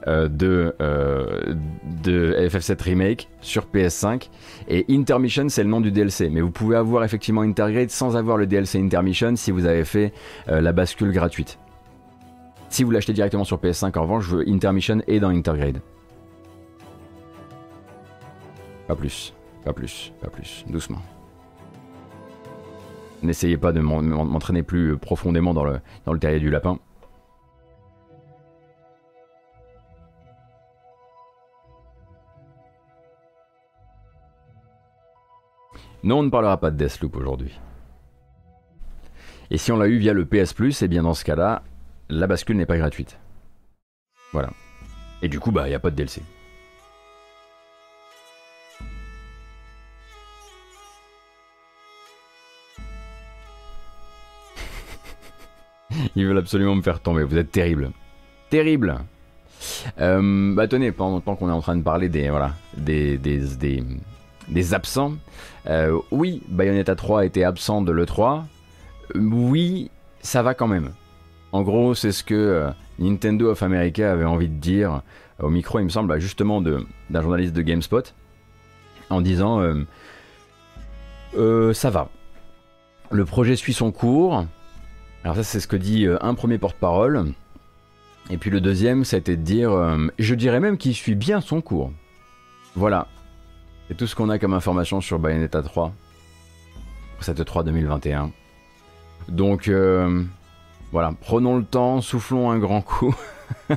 euh, de, euh, de FF7 Remake sur PS5. Et Intermission, c'est le nom du DLC. Mais vous pouvez avoir effectivement Intergrade sans avoir le DLC Intermission si vous avez fait euh, la bascule gratuite. Si vous l'achetez directement sur PS5, en revanche, Intermission est dans Intergrade. Pas plus, pas plus, pas plus. Doucement. N'essayez pas de m'entraîner plus profondément dans le, dans terrier du lapin. Non, on ne parlera pas de Deathloop aujourd'hui. Et si on l'a eu via le PS Plus, et eh bien dans ce cas-là, la bascule n'est pas gratuite. Voilà. Et du coup, bah, il n'y a pas de DLC. Ils veulent absolument me faire tomber. Vous êtes terrible. Terrible. Euh, bah tenez, pendant qu'on est en train de parler des voilà des, des, des, absents, euh, oui, Bayonetta 3 était absent de l'E3. Oui, ça va quand même. En gros, c'est ce que euh, Nintendo of America avait envie de dire au micro, il me semble, bah, justement d'un journaliste de GameSpot, en disant ça va. Le projet suit son cours. Alors ça c'est ce que dit euh, un premier porte-parole. Et puis le deuxième, ça a été de dire, euh, je dirais même qu'il suit bien son cours. Voilà. C'est tout ce qu'on a comme information sur Bayonetta 3. Pour cette 3 2021. Donc euh, voilà, prenons le temps, soufflons un grand coup.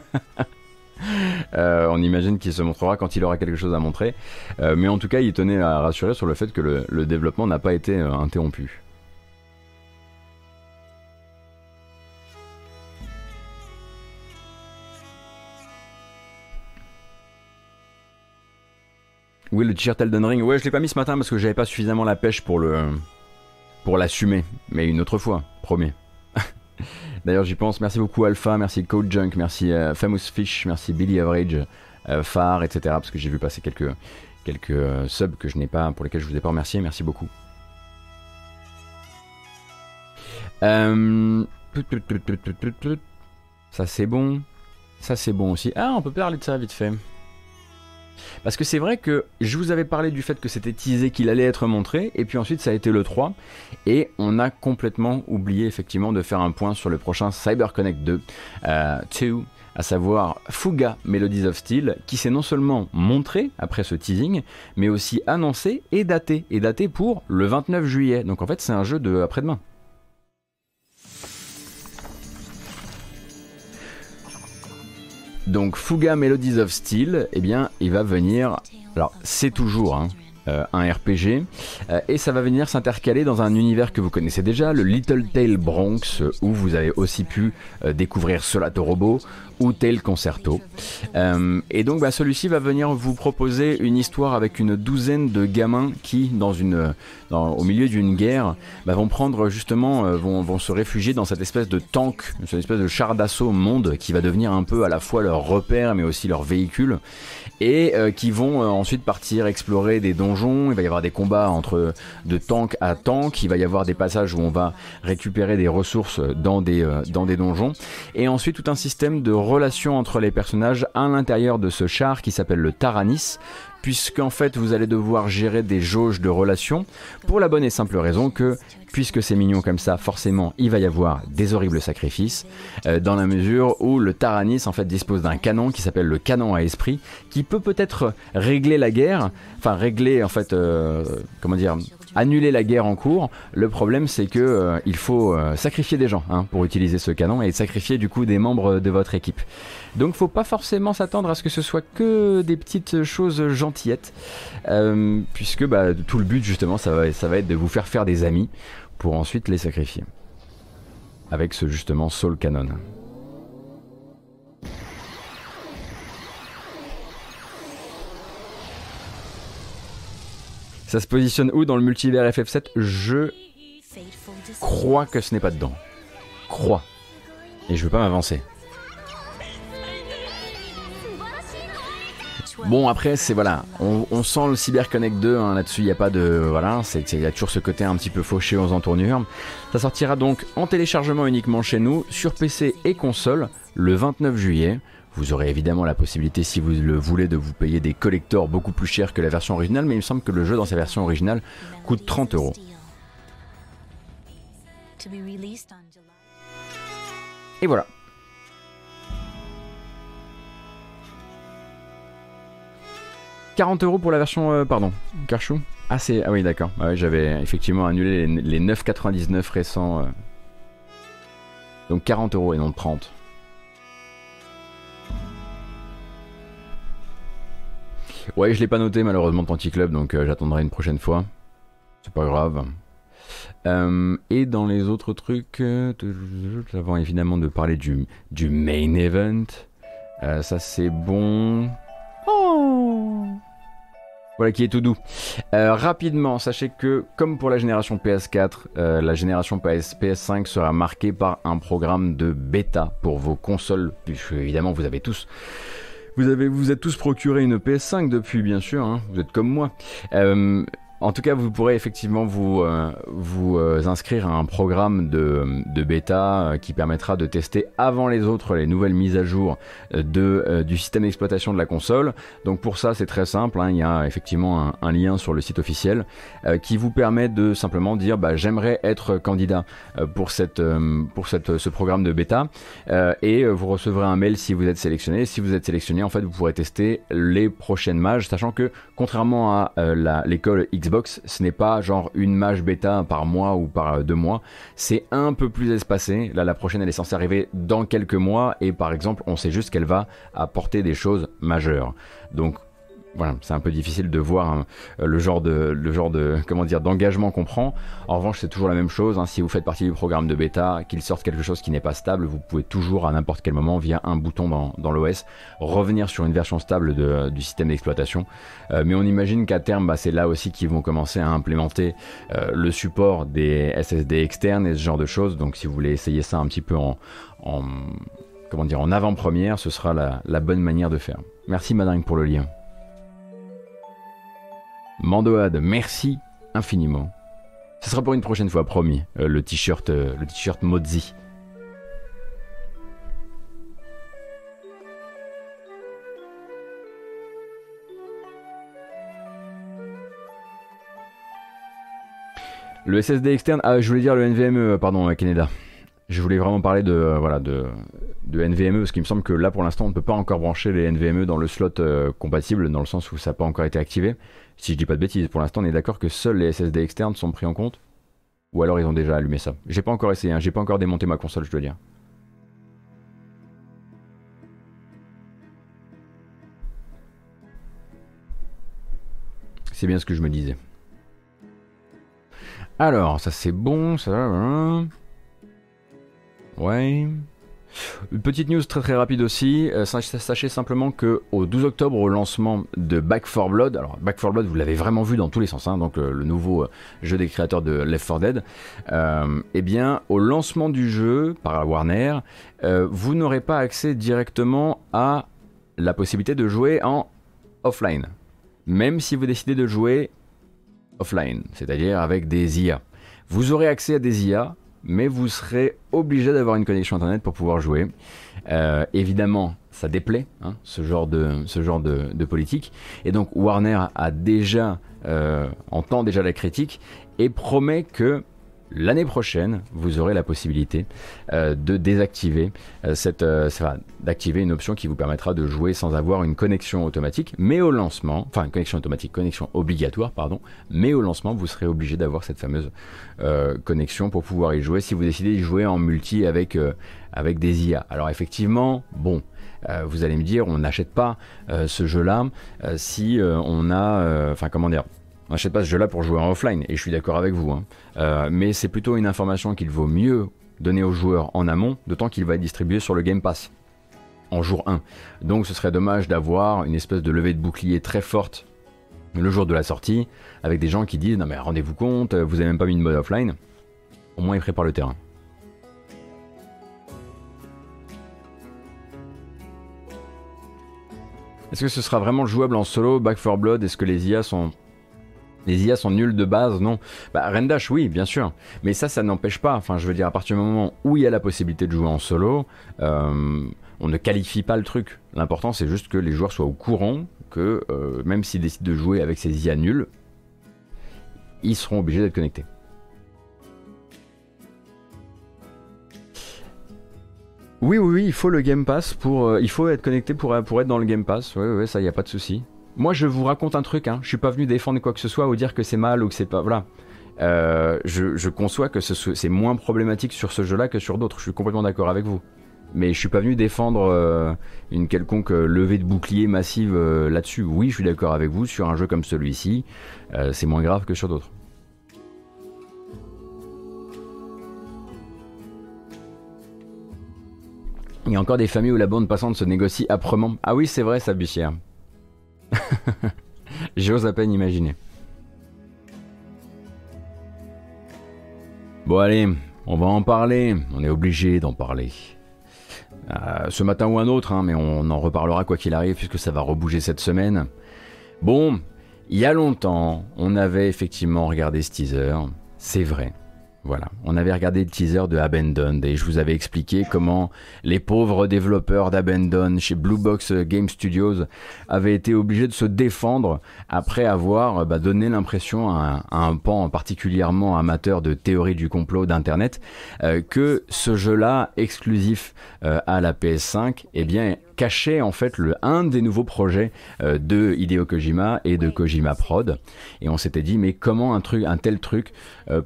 on imagine qu'il se montrera quand il aura quelque chose à montrer. mais en tout cas, il tenait à rassurer sur le fait que le développement n'a pas été interrompu. Oui, le t-shirt Elden Ring. Ouais, je l'ai pas mis ce matin parce que j'avais pas suffisamment la pêche pour le pour l'assumer. Mais une autre fois, promis. D'ailleurs, j'y pense. Merci beaucoup Alpha, merci Code Junk, merci euh, Famous Fish, merci Billy Average, euh, Phare, etc. Parce que j'ai vu passer quelques quelques euh, subs que je n'ai pas, pour lesquels je vous ai pas remercié. Merci beaucoup. Ça c'est bon. Ça c'est bon aussi. Ah, on peut parler de ça vite fait. Parce que c'est vrai que je vous avais parlé du fait que c'était teasé qu'il allait être montré, et puis ensuite ça a été le 3, et on a complètement oublié effectivement de faire un point sur le prochain CyberConnect 2, euh, à savoir Fuga Melodies of Steel, qui s'est non seulement montré après ce teasing, mais aussi annoncé et daté, et daté pour le 29 juillet. Donc en fait c'est un jeu de après-demain. Donc Fuga Melodies of Steel, eh bien il va venir, alors c'est toujours hein, euh, un RPG, euh, et ça va venir s'intercaler dans un univers que vous connaissez déjà, le Little Tale Bronx, où vous avez aussi pu euh, découvrir Solato Robo ou Tale Concerto. et donc bah, celui-ci va venir vous proposer une histoire avec une douzaine de gamins qui, dans une, au milieu d'une guerre, bah, vont prendre justement, vont, vont, se réfugier dans cette espèce de tank, cette espèce de char d'assaut monde qui va devenir un peu à la fois leur repère mais aussi leur véhicule et euh, qui vont euh, ensuite partir explorer des donjons. Il va y avoir des combats entre de tank à tank. Il va y avoir des passages où on va récupérer des ressources dans des, euh, dans des donjons. Et ensuite tout un système de relations entre les personnages à l'intérieur de ce char qui s'appelle le Taranis puisqu'en fait vous allez devoir gérer des jauges de relations pour la bonne et simple raison que puisque c'est mignon comme ça, forcément il va y avoir des horribles sacrifices, euh, dans la mesure où le Taranis en fait dispose d'un canon qui s'appelle le canon à esprit, qui peut peut-être régler la guerre, enfin régler en fait, euh, comment dire, annuler la guerre en cours. Le problème, c'est que euh, il faut euh, sacrifier des gens hein, pour utiliser ce canon et sacrifier du coup des membres de votre équipe. Donc, faut pas forcément s'attendre à ce que ce soit que des petites choses gentillettes, euh, puisque bah, tout le but justement, ça va, être de vous faire faire des amis pour ensuite les sacrifier. Avec ce justement Soul Canon. Ça se positionne où dans le multivers FF7 Je crois que ce n'est pas dedans. Crois. Et je veux pas m'avancer. Bon après c'est voilà, on, sent le CyberConnect 2 hein, là-dessus, il n'y a pas de voilà, il y a toujours ce côté un petit peu fauché aux entournures. Ça sortira donc en téléchargement uniquement chez nous sur PC et console le 29 juillet. Vous aurez évidemment la possibilité, si vous le voulez, de vous payer des collectors beaucoup plus chers que la version originale, mais il me semble que le jeu dans sa version originale coûte 30 euros. Et voilà. « 40 euros pour la version, euh, pardon, Karchou Ah, c'est, ah oui, d'accord. Ah j'avais effectivement annulé les, 9,99 récents. Euh. Donc 40 euros et non 30. Ouais, je l'ai pas noté malheureusement Tanti Club, donc euh, j'attendrai une prochaine fois. C'est pas grave. Euh, et dans les autres trucs, euh, avant évidemment de parler du, du main event. ça c'est bon. Oh voilà qui est tout doux. rapidement, sachez que comme pour la génération PS4, la génération PS, PS5 sera marquée par un programme de bêta pour vos consoles, puisque évidemment vous avez tous vous avez vous êtes tous procuré une PS5 depuis, bien sûr. Hein. vous êtes comme moi. Euh, en tout cas, vous pourrez effectivement vous, euh, euh, inscrire à un programme de, bêta euh, qui permettra de tester avant les autres les nouvelles mises à jour du système d'exploitation de la console. Donc pour ça, c'est très simple. Hein, il y a effectivement un, lien sur le site officiel qui vous permet de simplement dire bah, j'aimerais être candidat pour, ce programme de bêta et vous recevrez un mail si vous êtes sélectionné. Si vous êtes sélectionné, en fait, vous pourrez tester les prochaines mages, sachant que contrairement à l'école Xbox, ce n'est pas genre une mage bêta par mois ou par euh, deux mois, c'est un peu plus espacé. Là, la prochaine, elle est censée arriver dans quelques mois et par exemple, on sait juste qu'elle va apporter des choses majeures. Donc, voilà, c'est un peu difficile de voir hein, le genre de, le comment dire, d'engagement qu'on prend. En revanche, c'est toujours la même chose. Hein. si vous faites partie du programme de bêta, qu'il sorte quelque chose qui n'est pas stable, vous pouvez toujours à n'importe quel moment, via un bouton dans, dans l'OS, revenir sur une version stable du système d'exploitation. Euh, mais on imagine qu'à terme, bah, c'est là aussi qu'ils vont commencer à implémenter euh, le support des SSD externes et ce genre de choses. Donc, si vous voulez essayer ça un petit peu en, en comment dire, en avant-première, ce sera la, la bonne manière de faire. Merci Madingue pour le lien. Mandoade, merci infiniment. Ce sera pour une prochaine fois, promis, euh, le t-shirt euh, le t-shirt Mozi. Le SSD externe, ah je voulais dire le NVMe, euh, pardon Canada. je voulais vraiment parler de, voilà, de, de NVMe, parce qu'il me semble que là pour l'instant on ne peut pas encore brancher les NVMe dans le slot compatible, dans le sens où ça n'a pas encore été activé. Si je dis pas de bêtises, pour l'instant on est d'accord que seuls les SSD externes sont pris en compte Ou alors ils ont déjà allumé ça J'ai pas encore essayé, hein, j'ai pas encore démonté ma console, je dois dire. C'est bien ce que je me disais. Alors, ça c'est bon, ça. Hein. Ouais. Une petite news très très rapide aussi. Euh, sachez simplement que au 12 octobre, au lancement de Back 4 Blood, alors Back 4 Blood, vous l'avez vraiment vu dans tous les sens, hein, donc euh, le nouveau euh, jeu des créateurs de Left 4 Dead. eh bien, au lancement du jeu par Warner, vous n'aurez pas accès directement à la possibilité de jouer en offline même si vous décidez de jouer offline, c'est-à-dire avec des IA. Vous aurez accès à des IA, mais vous serez obligé d'avoir une connexion Internet pour pouvoir jouer. Euh, évidemment, ça déplaît, hein, ce genre, de, politique. Et donc Warner a déjà, euh, entend déjà la critique et promet que l'année prochaine, vous aurez la possibilité euh, de désactiver euh, cette, euh, d'activer une option qui vous permettra de jouer sans avoir une connexion automatique, mais au lancement, enfin une connexion automatique, connexion obligatoire, pardon, mais au lancement, vous serez obligé d'avoir cette fameuse connexion pour pouvoir y jouer si vous décidez d'y jouer en multi avec avec des IA. Alors effectivement, bon. vous allez me dire, on n'achète pas ce jeu-là si on a, enfin comment dire, on n'achète pas ce jeu-là pour jouer en offline, et je suis d'accord avec vous. Hein. Euh, mais c'est plutôt une information qu'il vaut mieux donner aux joueurs en amont, d'autant qu'il va être distribué sur le Game Pass en jour 1. Donc ce serait dommage d'avoir une espèce de levée de bouclier très forte le jour de la sortie, avec des gens qui disent non mais rendez-vous compte, vous avez même pas mis de mode offline. Au moins ils préparent le terrain. Est-ce que ce sera vraiment jouable en solo, Back 4 Blood? Est-ce que les IA sont les IA sont nuls de base, non Bah Rendash, oui, bien sûr. Mais ça, ça n'empêche pas. Enfin, je veux dire, à partir du moment où il y a la possibilité de jouer en solo, euh, on ne qualifie pas le truc. L'important, c'est juste que les joueurs soient au courant que euh, même s'ils décident de jouer avec ces IA nuls, ils seront obligés d'être connectés. Oui, oui, oui, il faut le Game Pass pour. Euh, il faut être connecté pour, pour être dans le Game Pass. Oui, oui, ça, il n'y a pas de souci. Moi, je vous raconte un truc, hein. je suis pas venu défendre quoi que ce soit ou dire que c'est mal ou que c'est pas. Voilà. Euh, je, conçois que c'est moins problématique sur ce jeu-là que sur d'autres. Je suis complètement d'accord avec vous. Mais je suis pas venu défendre euh, une quelconque euh, levée de bouclier massive là-dessus. Oui, je suis d'accord avec vous sur un jeu comme celui-ci. c'est moins grave que sur d'autres. Il y a encore des familles où la bande passante se négocie âprement. Ah oui, c'est vrai, ça. J'ose à peine imaginer. Bon allez, on va en parler, on est obligé d'en parler. Euh, ce matin ou un autre, hein, mais on en reparlera quoi qu'il arrive, puisque ça va rebouger cette semaine. Bon, il y a longtemps, on avait effectivement regardé ce teaser, c'est vrai. Voilà, on avait regardé le teaser de Abandoned et je vous avais expliqué comment les pauvres développeurs d'Abandoned chez Blue Box Game Studios avaient été obligés de se défendre après avoir bah, donné l'impression à, un pan particulièrement amateur de théorie du complot d'Internet euh, que ce jeu-là, exclusif euh, à la PS5, eh bien, cachait en fait le un des nouveaux projets euh, de Hideo Kojima et de Kojima Prod. Et on s'était dit mais comment un truc, un tel truc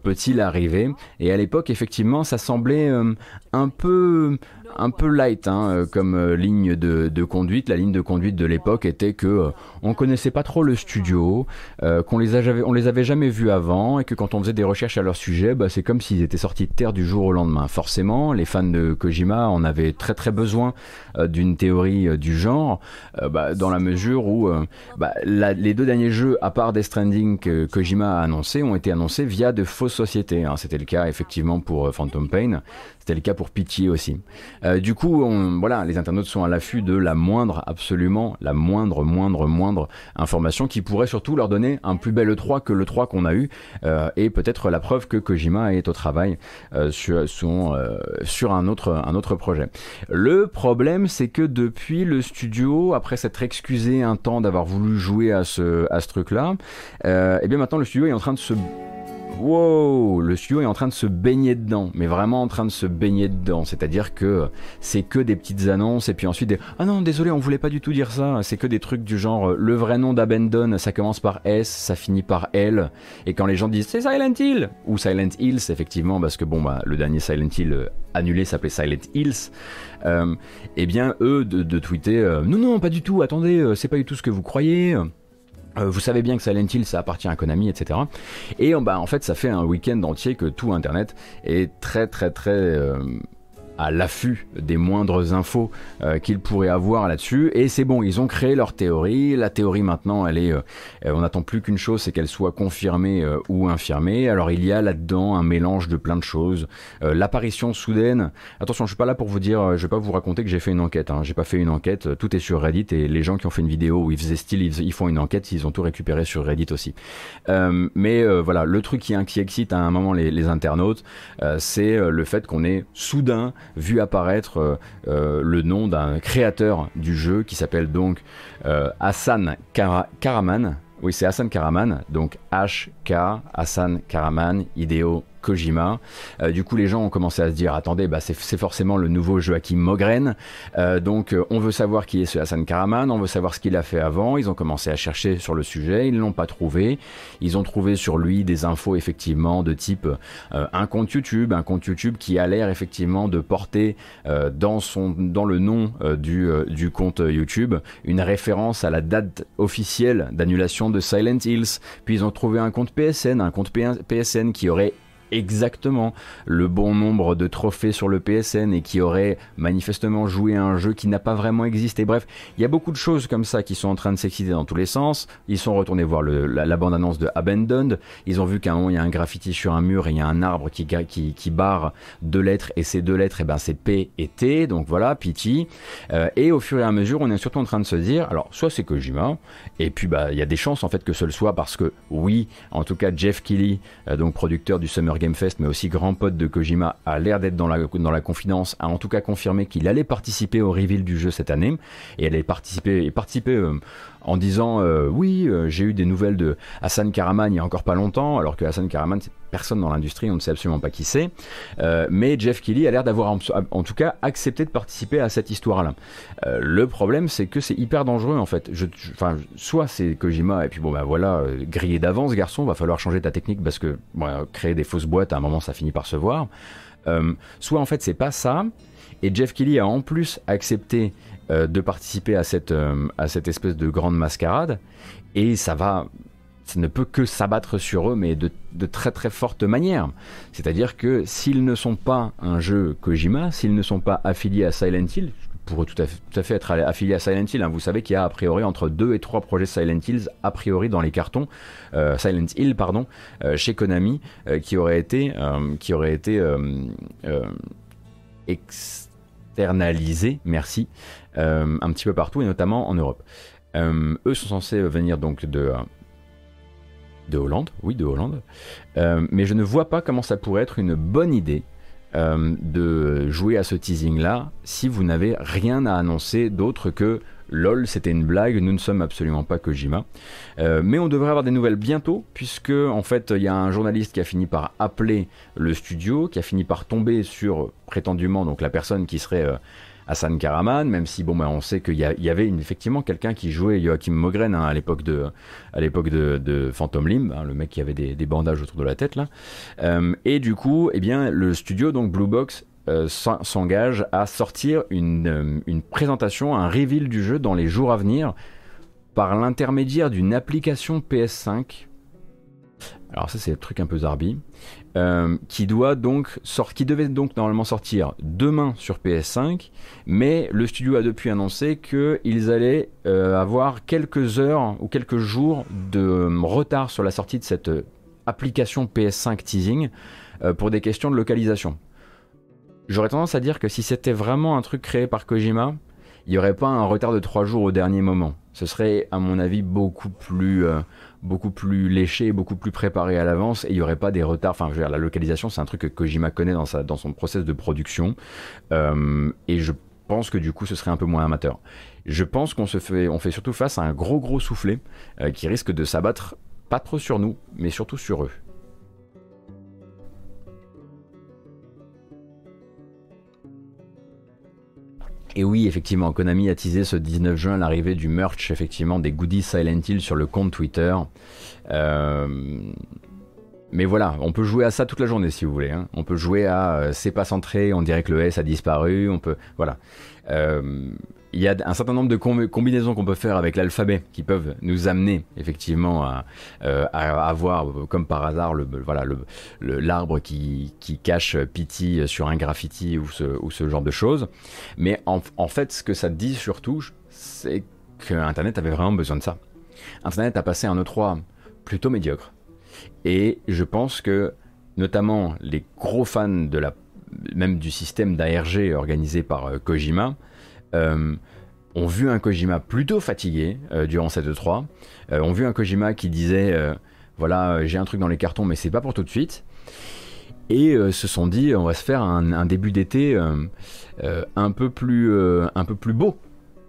peut-il arriver? Et à l'époque effectivement ça semblait un peu un peu light hein, euh, comme euh, ligne de, conduite. La ligne de conduite de l'époque était que euh, on connaissait pas trop le studio, qu'on les, on les avait jamais vus avant et que quand on faisait des recherches à leur sujet, bah, c'est comme s'ils étaient sortis de terre du jour au lendemain. Forcément, les fans de Kojima en avaient très très besoin d'une théorie du genre, bah, dans la mesure où bah, les deux derniers jeux, à part Death Stranding que Kojima a annoncé, ont été annoncés via de fausses sociétés. Hein. C'était le cas effectivement pour Phantom Pain. C'était le cas pour Pitié aussi. Euh, du coup, voilà, les internautes sont à l'affût de la moindre, absolument, la moindre, moindre, moindre information qui pourrait surtout leur donner un plus bel E3 que le 3 qu'on a eu euh, et peut-être la preuve que Kojima est au travail euh, sur, sur un, autre, un autre projet. Le problème, c'est que depuis le studio, après s'être excusé un temps d'avoir voulu jouer à ce, à ce truc-là, et eh bien maintenant le studio est en train de se wow, le studio est en train de se baigner dedans, mais vraiment en train de se baigner dedans. C'est-à-dire que c'est que des petites annonces et puis ensuite des ah non désolé on voulait pas du tout dire ça. C'est que des trucs du genre le vrai nom d'Abandon, ça commence par S, ça finit par L, et quand les gens disent c'est Silent Hill ou Silent Hills effectivement parce que bon bah le dernier Silent Hill euh, annulé s'appelait Silent Hills, euh, eh bien eux de, tweeter euh, non non pas du tout, attendez c'est pas du tout ce que vous croyez. Euh, vous savez bien que Silent Hill ça appartient à Konami, etc. Et bah, en fait ça fait un week-end entier que tout Internet est très très très euh, à l'affût des moindres infos euh, qu'ils pourraient avoir là-dessus. Et c'est bon, ils ont créé leur théorie. La théorie maintenant, elle est, euh, on n'attend plus qu'une chose, c'est qu'elle soit confirmée euh, ou infirmée. Alors il y a là-dedans un mélange de plein de choses. L'apparition soudaine. Attention, je suis pas là pour vous dire, je vais pas vous raconter que j'ai fait une enquête. Hein. J'ai pas fait une enquête. Tout est sur Reddit et les gens qui ont fait une vidéo où ils faisaient style, ils, font une enquête, ils ont tout récupéré sur Reddit aussi. mais voilà, le truc qui, excite à un moment les internautes, c'est le fait qu'on est soudain vu apparaître euh, euh, le nom d'un créateur du jeu qui s'appelle donc euh, Hassan Karaman. Oui, c'est Hassan Karaman, donc H-K, Hassan Karaman, Hideo Kojima. Euh, du coup, les gens ont commencé à se dire attendez, bah, c'est forcément le nouveau Joachim Mogren. Euh, donc, euh, on veut savoir qui est ce Hassan Karaman, on veut savoir ce qu'il a fait avant. Ils ont commencé à chercher sur le sujet, ils ne l'ont pas trouvé. Ils ont trouvé sur lui des infos effectivement de type un compte YouTube, un compte YouTube qui a l'air effectivement de porter dans, son, dans le nom du, du compte YouTube une référence à la date officielle d'annulation de Silent Hills. Puis ils ont trouvé un compte PSN, un compte PSN qui aurait exactement le bon nombre de trophées sur le PSN et qui aurait manifestement joué à un jeu qui n'a pas vraiment existé. Bref, il y a beaucoup de choses comme ça qui sont en train de s'exciter dans tous les sens. Ils sont retournés voir la, bande-annonce de Abandoned. Ils ont vu qu'à un moment, il y a un graffiti sur un mur et il y a un arbre qui, barre deux lettres et ces deux lettres, et eh ben, c'est P et T. Donc voilà, Pity. Euh, et au fur et à mesure, on est surtout en train de se dire, alors, soit c'est Kojima, et puis bah, il y a des chances en fait que ce le soit parce que oui, en tout cas, Jeff Keighley, euh, donc producteur du Summer Game Fest, mais aussi grand pote de Kojima, a l'air d'être dans la, dans la confidence, a en tout cas confirmé qu'il allait participer au reveal du jeu cette année, et allait participer, participer euh, en disant euh, oui, euh, j'ai eu des nouvelles de Hassan Karaman il y a encore pas longtemps, alors que Hassan Karaman, c'est personne dans l'industrie, on ne sait absolument pas qui c'est. Euh, mais Jeff Kelly a l'air d'avoir en, tout cas accepté de participer à cette histoire-là. le problème, c'est que c'est hyper dangereux en fait. Je, soit c'est Kojima et puis bon bah voilà, grillé d'avance, garçon, va falloir changer ta technique parce que créer des fausses boîtes à un moment ça finit par se voir. soit en fait c'est pas ça. Et Jeff Kelly a en plus accepté euh, de participer à cette, euh, à cette espèce de grande mascarade. Et ça va, ça ne peut que s'abattre sur eux, mais de, de, très très forte manière. C'est-à-dire que s'ils ne sont pas un jeu Kojima, s'ils ne sont pas affiliés à Silent Hill, pour tout tout à fait être affiliés à Silent Hill, hein, vous savez qu'il y a a priori entre deux et trois projets Silent Hills a priori dans les cartons, euh, Silent Hill pardon, chez Konami, qui aurait été, qui aurait été externalisé, merci, un petit peu partout et notamment en Europe. Euh, eux sont censés venir donc de, euh, de Hollande, oui de Hollande, mais je ne vois pas comment ça pourrait être une bonne idée de jouer à ce teasing là si vous n'avez rien à annoncer d'autre que lol c'était une blague, nous ne sommes absolument pas Kojima. mais on devrait avoir des nouvelles bientôt puisque en fait il y a un journaliste qui a fini par appeler le studio, qui a fini par tomber sur prétendument donc la personne qui serait Hassan Karaman, même si bon, bah, on sait qu'il y, avait effectivement quelqu'un qui jouait Joachim Mogren hein, à l'époque de, à l'époque de, Phantom Limb, hein, le mec qui avait des, bandages autour de la tête là. Euh, et du coup, eh bien, le studio donc Blue Box euh, s'engage à sortir une, euh, une présentation, un reveal du jeu dans les jours à venir par l'intermédiaire d'une application PS5 alors ça c'est le truc un peu zarbi, euh, qui devait donc normalement sortir demain sur PS5, mais le studio a depuis annoncé qu'ils allaient euh, avoir quelques heures ou quelques jours de euh, retard sur la sortie de cette application PS5 teasing pour des questions de localisation. J'aurais tendance à dire que si c'était vraiment un truc créé par Kojima, il n'y aurait pas un retard de 3 jours au dernier moment. Ce serait, à mon avis, beaucoup plus beaucoup plus léché, beaucoup plus préparé à l'avance et il n'y aurait pas des retards. Enfin, je la localisation, c'est un truc que Kojima connaît dans son process de production euh, et je pense que du coup, ce serait un peu moins amateur. Je pense qu'on se fait, on fait surtout face à un gros gros soufflet euh, qui risque de s'abattre pas trop sur nous, mais surtout sur eux. Et oui, effectivement, Konami a teasé ce 19 juin l'arrivée du merch, effectivement, des goodies Silent Hill sur le compte Twitter. Euh, mais voilà, on peut jouer à ça toute la journée si vous voulez. Hein. On peut jouer à euh, c'est pas centré, on dirait que le S a disparu. On peut, voilà. Euh, il y a un certain nombre de combinaisons qu'on peut faire avec l'alphabet qui peuvent nous amener effectivement à, euh, avoir, comme par hasard, le, voilà, l'arbre qui, cache Pity sur un graffiti ou ce, genre de choses. Mais en, fait, ce que ça dit surtout, c'est que Internet avait vraiment besoin de ça. Internet a passé un E3 plutôt médiocre. Et je pense que, notamment, les gros fans de la, même du système d'ARG organisé par euh, Kojima, ont vu un Kojima plutôt fatigué euh, durant cette E3. ont vu un Kojima qui disait voilà, j'ai un truc dans les cartons, mais c'est pas pour tout de suite. Et se sont dit on va se faire un, début d'été un peu plus un peu plus beau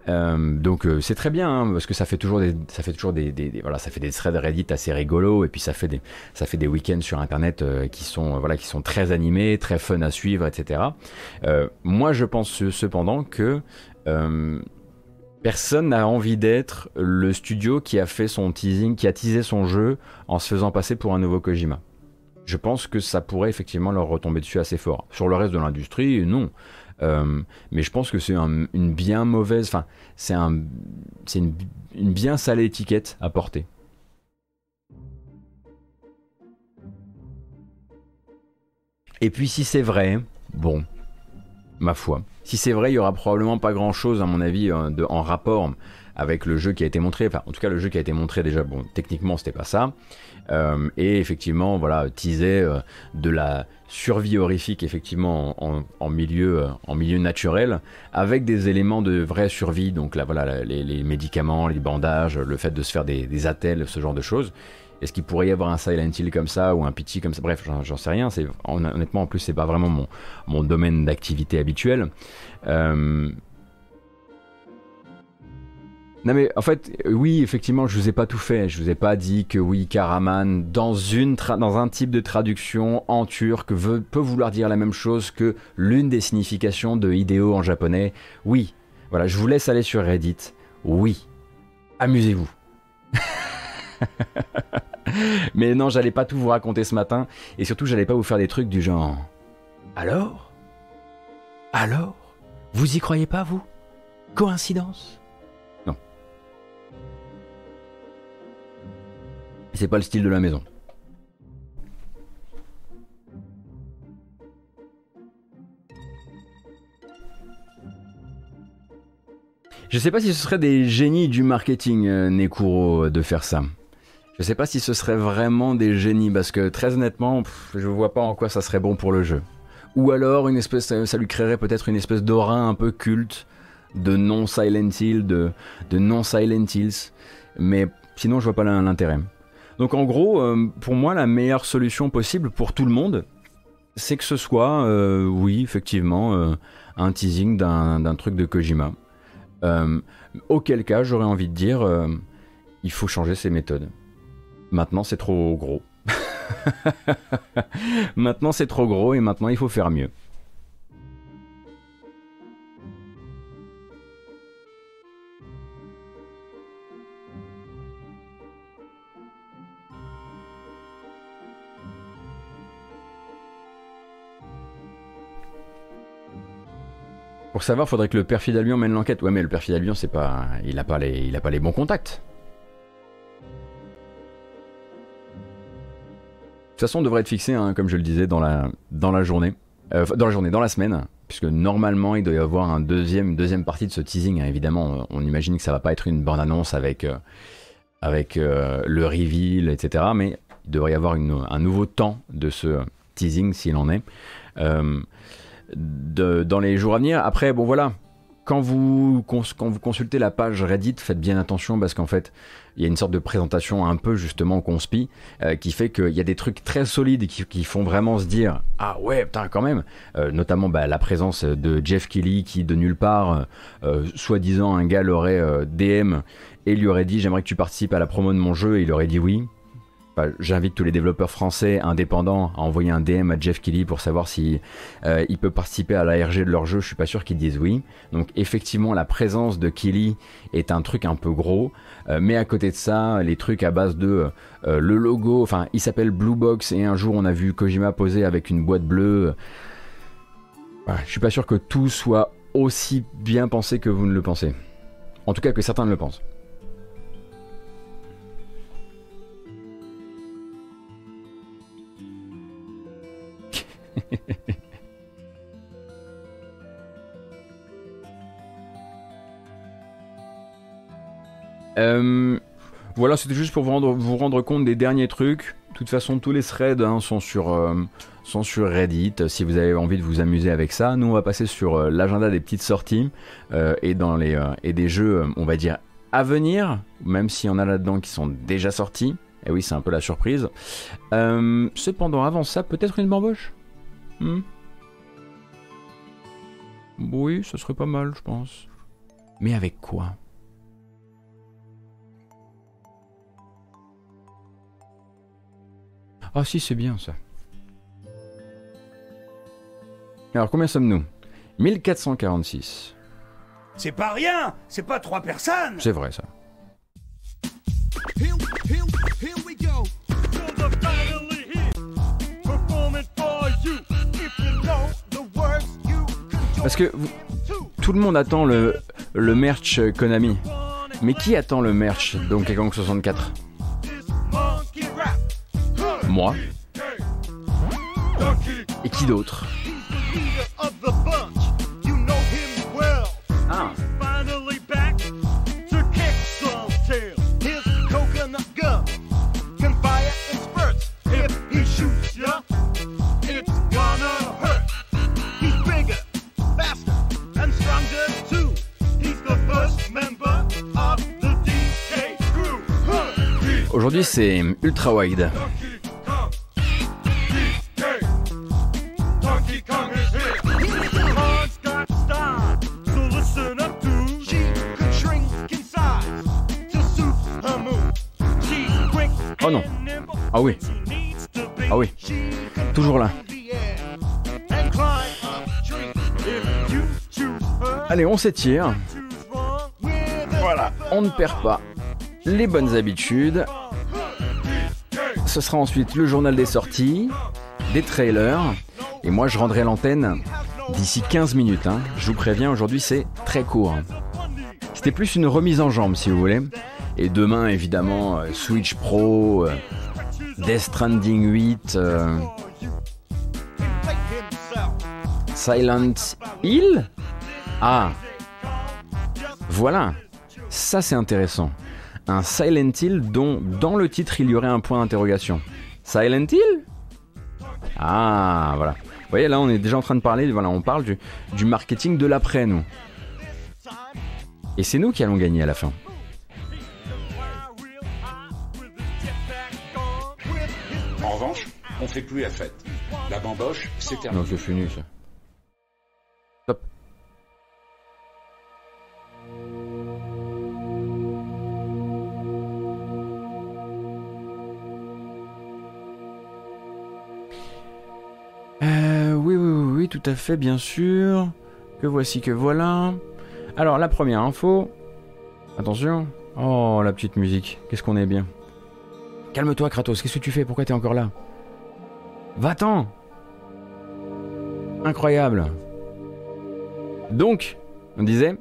euh, donc euh, c'est très bien hein, parce que ça fait toujours des ça fait toujours des, voilà ça fait des threads Reddit assez rigolos et puis ça fait des ça fait des week-ends sur internet euh, qui sont voilà qui sont très animés très fun à suivre etc moi je pense cependant que personne n'a envie d'être le studio qui a fait son teasing qui a teasé son jeu en se faisant passer pour un nouveau Kojima. Je pense que ça pourrait effectivement leur retomber dessus assez fort. Sur le reste de l'industrie non. Euh, mais je pense que c'est une bien mauvaise, enfin, c'est un, une, une bien sale étiquette à porter. Et puis si c'est vrai, bon, ma foi, si c'est vrai, il y aura probablement pas grand chose à mon avis euh, de, en rapport avec le jeu qui a été montré. Enfin, en tout cas, le jeu qui a été montré déjà, bon, techniquement c'était pas ça. Euh, et effectivement, voilà, teaser de la survie horrifique effectivement en, milieu, en milieu naturel, avec des éléments de vraie survie, donc là voilà les, médicaments, les bandages, le fait de se faire des, des attelles, ce genre de choses. Est-ce qu'il pourrait y avoir un Silent Hill comme ça ou un Pity comme ça? Bref, j'en sais rien. Honnêtement en plus c'est pas vraiment mon, mon domaine d'activité habituel. Euh, non mais en fait, oui, effectivement, je vous ai pas tout fait. Je vous ai pas dit que oui, Karaman, dans, une dans un type de traduction en turc, peut vouloir dire la même chose que l'une des significations de idéo en japonais. Oui, voilà, je vous laisse aller sur Reddit. Oui, amusez-vous. mais non, j'allais pas tout vous raconter ce matin, et surtout, j'allais pas vous faire des trucs du genre. Alors? Alors? Vous y croyez pas, vous? Coïncidence? C'est pas le style de la maison. Je sais pas si ce serait des génies du marketing, euh, Nekuro, de faire ça. Je sais pas si ce serait vraiment des génies, parce que très honnêtement, je vois pas en quoi ça serait bon pour le jeu. Ou alors, une espèce, ça lui créerait peut-être une espèce d'aura un peu culte de non-Silent Hill, de, non-Silent Hills. Mais sinon, je vois pas l'intérêt. Donc en gros, euh, pour moi, la meilleure solution possible pour tout le monde, c'est que ce soit, euh, oui, effectivement, euh, un teasing d'un truc de Kojima. auquel cas, j'aurais envie de dire, il faut changer ses méthodes. Maintenant, c'est trop gros. maintenant, c'est trop gros et maintenant, il faut faire mieux. Pour savoir, faudrait que le père Fidalbion mène l'enquête. Ouais, mais le père Fidalbion, c'est pas, il a pas les, il a pas les bons contacts. Toute façon, on devrait être fixé, hein, comme je le disais, dans la, dans la journée, euh, dans la journée, dans la semaine, puisque normalement, il doit y avoir un deuxième, une deuxième partie de ce teasing. Hein, évidemment, on imagine que ça va pas être une bande annonce avec, euh, avec euh, le reveal, etc. Mais il devrait y avoir un nouveau temps de ce teasing, s'il en est dans les jours à venir. Après, bon voilà, quand vous, consultez la page Reddit, faites bien attention parce qu'en fait, il y a une sorte de présentation un peu justement conspi euh, qui fait qu'il y a des trucs très solides qui, qui, font vraiment se dire ah ouais putain quand même. Euh, notamment bah, la présence de Jeff Kelly qui de nulle part euh, soi-disant un gars l'aurait DM et lui aurait dit j'aimerais que tu participes à la promo de mon jeu et il aurait dit oui j'invite tous les développeurs français indépendants à envoyer un DM à Jeff Kelly pour savoir si euh, il peut participer à l'ARG de leur jeu. Je suis pas sûr qu'ils disent oui. Donc effectivement, la présence de Kelly est un truc un peu gros, euh, mais à côté de ça, les trucs à base de euh, le logo, enfin, il s'appelle Blue Box et un jour on a vu Kojima poser avec une boîte bleue. je suis pas sûr que tout soit aussi bien pensé que vous ne le pensez. En tout cas, que certains ne le pensent. Euh, voilà, c'était juste pour vous rendre, compte des derniers trucs. De toute façon, tous les threads hein, sont, sur, euh, sont sur Reddit. Si vous avez envie de vous amuser avec ça, nous on va passer sur euh, l'agenda des petites sorties et, dans les, des jeux, on va dire, à venir, même s'il y en a là-dedans qui sont déjà sortis. Et oui, c'est un peu la surprise. cependant, avant ça, peut-être une bamboche? Hmm oui, ce serait pas mal, je pense. Mais avec quoi? Ah si, c'est bien ça. Alors combien sommes-nous? 1446.
C'est pas rien C'est pas trois personnes
C'est vrai ça. Parce que tout le monde attend le, le merch Konami. Mais qui attend le merch Donkey Kong 64 Moi. Et qui d'autre? Aujourd'hui, c'est ultra wide. Oh non. Ah oui. Ah oui. Toujours là. Allez, on s'étire. Voilà, on ne perd pas les bonnes habitudes. Ce sera ensuite le journal des sorties, des trailers. Et moi, je rendrai l'antenne d'ici 15 minutes. Hein. Je vous préviens, aujourd'hui, c'est très court. C'était plus une remise en jambe, si vous voulez. Et demain, évidemment, euh, Switch Pro, euh, Death Stranding 8, euh, Silent Hill? Ah Voilà, ça c'est intéressant un Silent Hill dont dans le titre il y aurait un point d'interrogation. Silent Hill? Ah, voilà. Vous voyez, là on est déjà en train de parler, voilà, on parle du, marketing de l'après, nous. Et c'est nous qui allons gagner à la fin.
En revanche, on fait plus la fête. La bamboche, c'est terminé.
Non, c'est fini ça. Tout à fait, bien sûr. Que voici, que voilà. Alors, la première info. Attention. Oh, la petite musique. Qu'est-ce qu'on est bien. Calme-toi, Kratos. Qu'est-ce que tu fais? Pourquoi t'es encore là? Va-t'en Incroyable. Donc, on disait,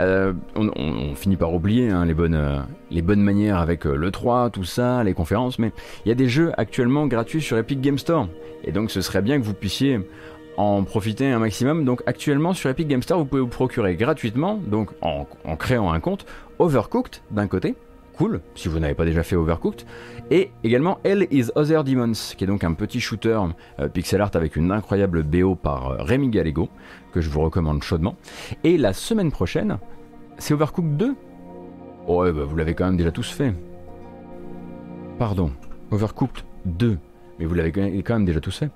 euh, on, finit par oublier hein, les, bonnes, euh, les bonnes manières avec euh, le 3, tout ça, les conférences, mais il y a des jeux actuellement gratuits sur Epic Game Store. Et donc ce serait bien que vous puissiez en profiter un maximum. Donc actuellement sur Epic Game Store, vous pouvez vous procurer gratuitement, donc en, créant un compte, Overcooked d'un côté, cool, si vous n'avez pas déjà fait Overcooked, et également Hell is Other Demons, qui est donc un petit shooter pixel art avec une incroyable BO par Rémi Gallego, que je vous recommande chaudement. Et la semaine prochaine, c'est Overcooked 2 Ouais, bah vous l'avez quand même déjà tous fait. Pardon, Overcooked 2 mais vous l'avez quand même déjà tous fait.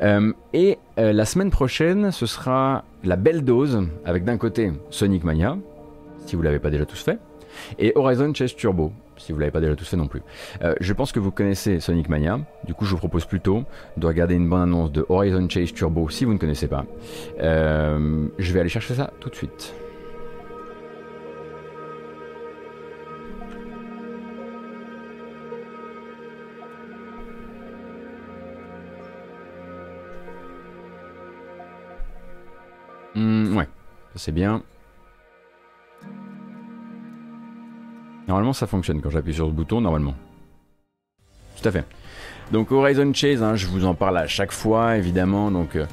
Euh, et euh, la semaine prochaine, ce sera la belle dose, avec d'un côté Sonic Mania, si vous l'avez pas déjà tous fait, Et Horizon Chase Turbo, si vous l'avez pas déjà tous fait non plus. Euh, je pense que vous connaissez Sonic Mania, du coup je vous propose plutôt de regarder une bonne annonce de Horizon Chase Turbo si vous ne connaissez pas. Euh, je vais aller chercher ça tout de suite. Hmm, ouais, c'est bien. Normalement ça fonctionne quand j'appuie sur ce bouton, normalement. Tout à fait. Donc Horizon Chase, hein, je vous en parle à chaque fois évidemment. Donc euh,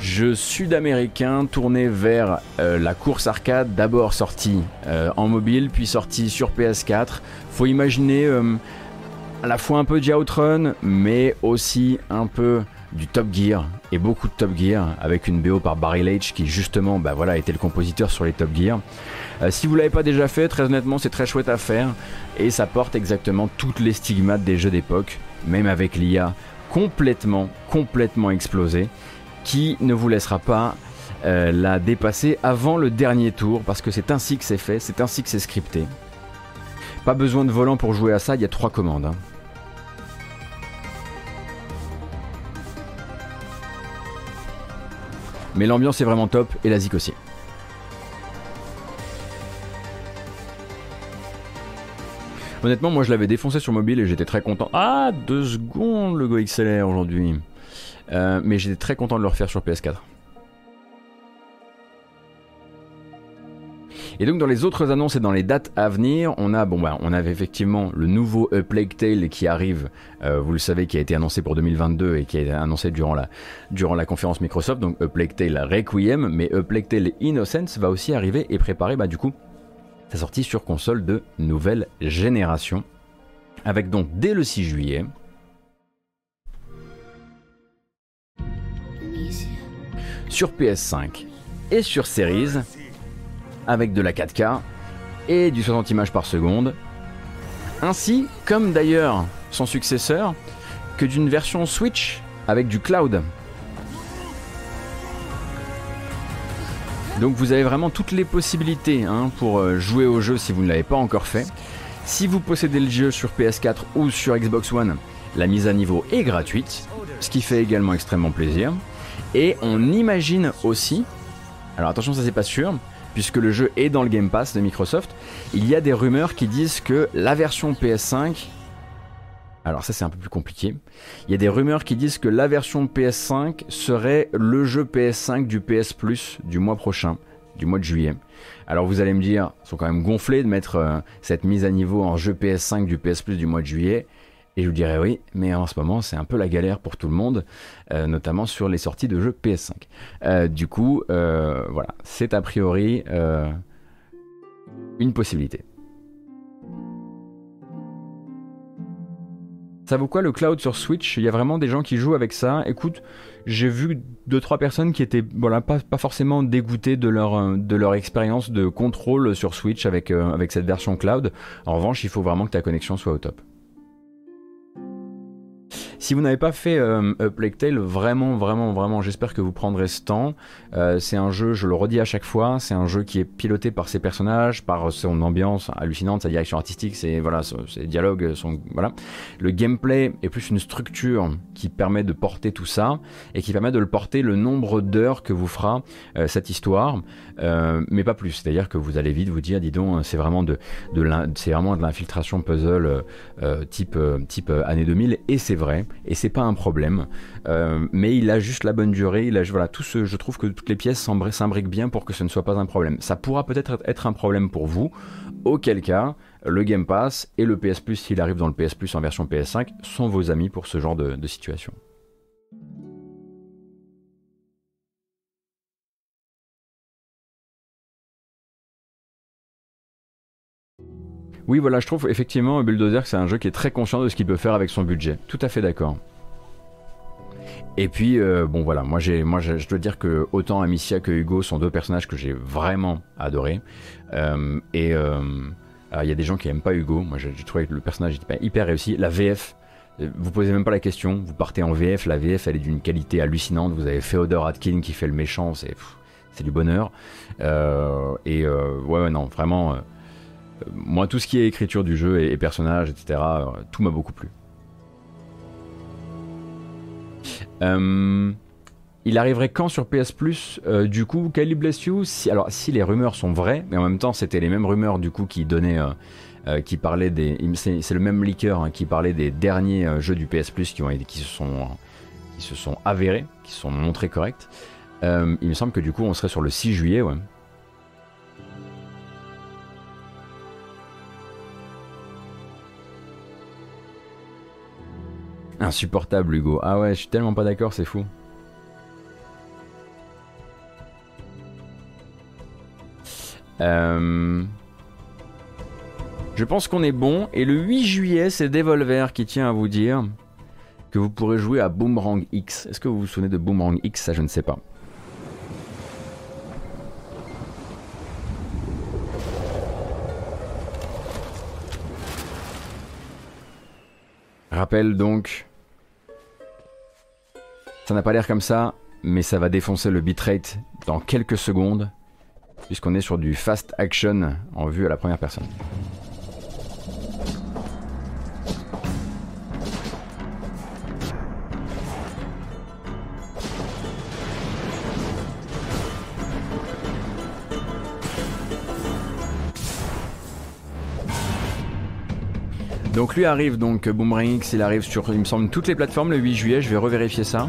jeu sud-américain tourné vers euh, la course arcade, d'abord sorti euh, en mobile, puis sorti sur PS4. Faut imaginer à la fois un peu de Outrun, mais aussi un peu du Top Gear et beaucoup de Top Gear avec une BO par Barry Leitch qui justement bah voilà, était le compositeur sur les Top Gear. Euh, si vous l'avez pas déjà fait, très honnêtement c'est très chouette à faire et ça porte exactement toutes les stigmates des jeux d'époque, même avec l'IA complètement, complètement explosée, qui ne vous laissera pas euh, la dépasser avant le dernier tour parce que c'est ainsi que c'est fait, c'est ainsi que c'est scripté. Pas besoin de volant pour jouer à ça, il y a trois commandes. Hein. Mais l'ambiance est vraiment top et la zik aussi. Honnêtement, moi je l'avais défoncé sur mobile et j'étais très content. Ah, deux secondes le Go XLR aujourd'hui. Euh, mais j'étais très content de le refaire sur PS4. Et donc dans les autres annonces et dans les dates à venir, on a bon bah on avait effectivement le nouveau A Plague Tale qui arrive, euh, vous le savez, qui a été annoncé pour 2022 et qui a été annoncé durant la durant la conférence Microsoft. Donc A Plague Tale Requiem, mais A Plague Tale Innocence va aussi arriver et préparer bah du coup sa sortie sur console de nouvelle génération, avec donc dès le 6 juillet. Sur PS5 et sur Series. Avec de la 4K et du 60 images par seconde, ainsi comme d'ailleurs son successeur, que d'une version Switch avec du cloud. Donc vous avez vraiment toutes les possibilités hein, pour euh, jouer au jeu si vous ne l'avez pas encore fait. Si vous possédez le jeu sur PS4 ou sur Xbox One, la mise à niveau est gratuite, ce qui fait également extrêmement plaisir. Et on imagine aussi, alors attention ça c'est pas sûr, puisque le jeu est dans le Game Pass de Microsoft, il y a des rumeurs qui disent que la version PS5 alors ça c'est un peu plus compliqué. Il y a des rumeurs qui disent que la version PS5 serait le jeu PS5 du PS Plus du mois prochain, du mois de juillet. Alors vous allez me dire, ils sont quand même gonflés de mettre euh, cette mise à niveau en jeu PS5 du PS Plus du mois de juillet. Et je vous dirais oui, mais en ce moment c'est un peu la galère pour tout le monde, euh, notamment sur les sorties de jeux PS5. Euh, du coup, voilà, c'est a priori une possibilité. Ça vaut quoi le cloud sur Switch? Il y a vraiment des gens qui jouent avec ça. Écoute, j'ai vu deux trois personnes qui étaient pas, forcément dégoûtées de leur de leur expérience de contrôle sur Switch avec avec cette version cloud. En revanche, il faut vraiment que ta connexion soit au top. Si vous n'avez pas fait euh, Plague Tale, vraiment, vraiment, vraiment, j'espère que vous prendrez ce temps. Euh, c'est un jeu, je le redis à chaque fois, c'est un jeu qui est piloté par ses personnages, par son ambiance hallucinante, sa direction artistique, ses, voilà, ses dialogues, son, voilà. Le gameplay est plus une structure qui permet de porter tout ça et qui permet de le porter le nombre d'heures que vous fera euh, cette histoire, euh, mais pas plus. C'est-à-dire que vous allez vite vous dire, dis donc, c'est vraiment de, de vraiment de l'infiltration puzzle type, type année 2000 et c'est vrai et c'est pas un problème. Euh, mais il a juste la bonne durée. Il a, tout ce, je trouve que toutes les pièces s'imbriquent bien pour que ce ne soit pas un problème. Ça pourra peut-être être un problème pour vous, auquel cas le Game Pass et le PS Plus, s'il arrive dans le PS Plus en version PS5, sont vos amis pour ce genre de, situation. Oui, voilà, je trouve effectivement Bulldozer que c'est un jeu qui est très conscient de ce qu'il peut faire avec son budget. Tout à fait d'accord. Et puis, euh, bon voilà, moi, je dois dire que autant Amicia que Hugo sont deux personnages que j'ai vraiment adorés. Euh, et euh, il y a des gens qui aiment pas Hugo. Moi, j'ai trouvé que le personnage était hyper réussi. La VF, vous posez même pas la question. Vous partez en VF, la VF, elle est d'une qualité hallucinante. Vous avez Feodor Atkin qui fait le méchant, c'est, du bonheur. et ouais, non, vraiment moi, tout ce qui est écriture du jeu et, personnages, etc., tout m'a beaucoup plu. il arriverait quand sur PS Plus Du coup, Kylie Bless You? Si, Alors, si les rumeurs sont vraies, mais en même temps, c'était les mêmes rumeurs du coup qui donnaient euh, qui parlait des. C'est le même leaker hein, qui parlait des derniers euh, jeux du PS Plus qui, ont, qui, se sont, qui se sont avérés, qui sont montrés corrects. Euh, il me semble que du coup on serait sur le 6 juillet, ouais. Insupportable Hugo. Ah ouais, je suis tellement pas d'accord, c'est fou. Euh... Je pense qu'on est bon. Et le 8 juillet, c'est Devolver qui tient à vous dire que vous pourrez jouer à Boomerang X. Est-ce que vous vous souvenez de Boomerang X? Ça, je ne sais pas. Rappel donc. Ça n'a pas l'air comme ça, mais ça va défoncer le bitrate dans quelques secondes, puisqu'on est sur du fast action en vue à la première personne. Donc lui arrive donc Boomerang X, il arrive sur il me semble toutes les plateformes le 8 juillet, je vais revérifier ça.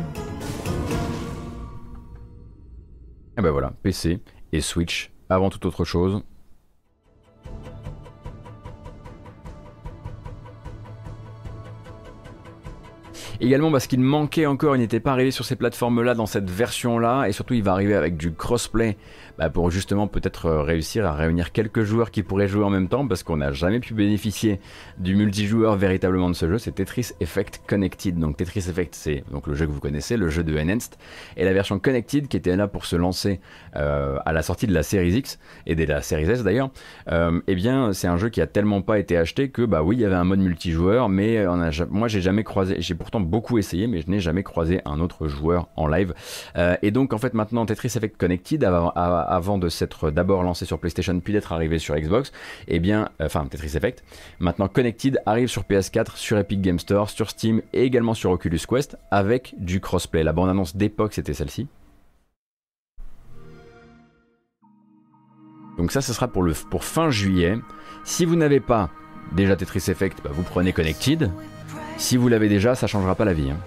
Et ben voilà, PC et Switch avant toute autre chose. Également parce qu'il manquait encore, il n'était pas arrivé sur ces plateformes-là dans cette version-là, et surtout il va arriver avec du crossplay bah, pour justement peut-être euh, réussir à réunir quelques joueurs qui pourraient jouer en même temps, parce qu'on n'a jamais pu bénéficier du multijoueur véritablement de ce jeu, c'est Tetris Effect Connected. Donc Tetris Effect, c'est donc le jeu que vous connaissez, le jeu de Enhanced, et la version Connected qui était là pour se lancer euh, à la sortie de la série X et de la série S d'ailleurs. Euh, eh bien, c'est un jeu qui a tellement pas été acheté que bah oui, il y avait un mode multijoueur, mais moi j'ai jamais croisé, j'ai pourtant beaucoup essayé, mais je n'ai jamais croisé un autre joueur en live. et donc en fait maintenant Tetris Effect Connected avant de s'être d'abord lancé sur PlayStation puis d'être arrivé sur Xbox, et eh bien, euh, enfin Tetris Effect, maintenant Connected arrive sur PS4, sur Epic Game Store, sur Steam et également sur Oculus Quest avec du crossplay. La bande-annonce d'époque c'était celle-ci. Donc ça, ce sera pour, le, fin juillet. Si vous n'avez pas déjà Tetris Effect, bah, vous prenez Connected. Si vous l'avez déjà, ça changera pas la vie. Hein.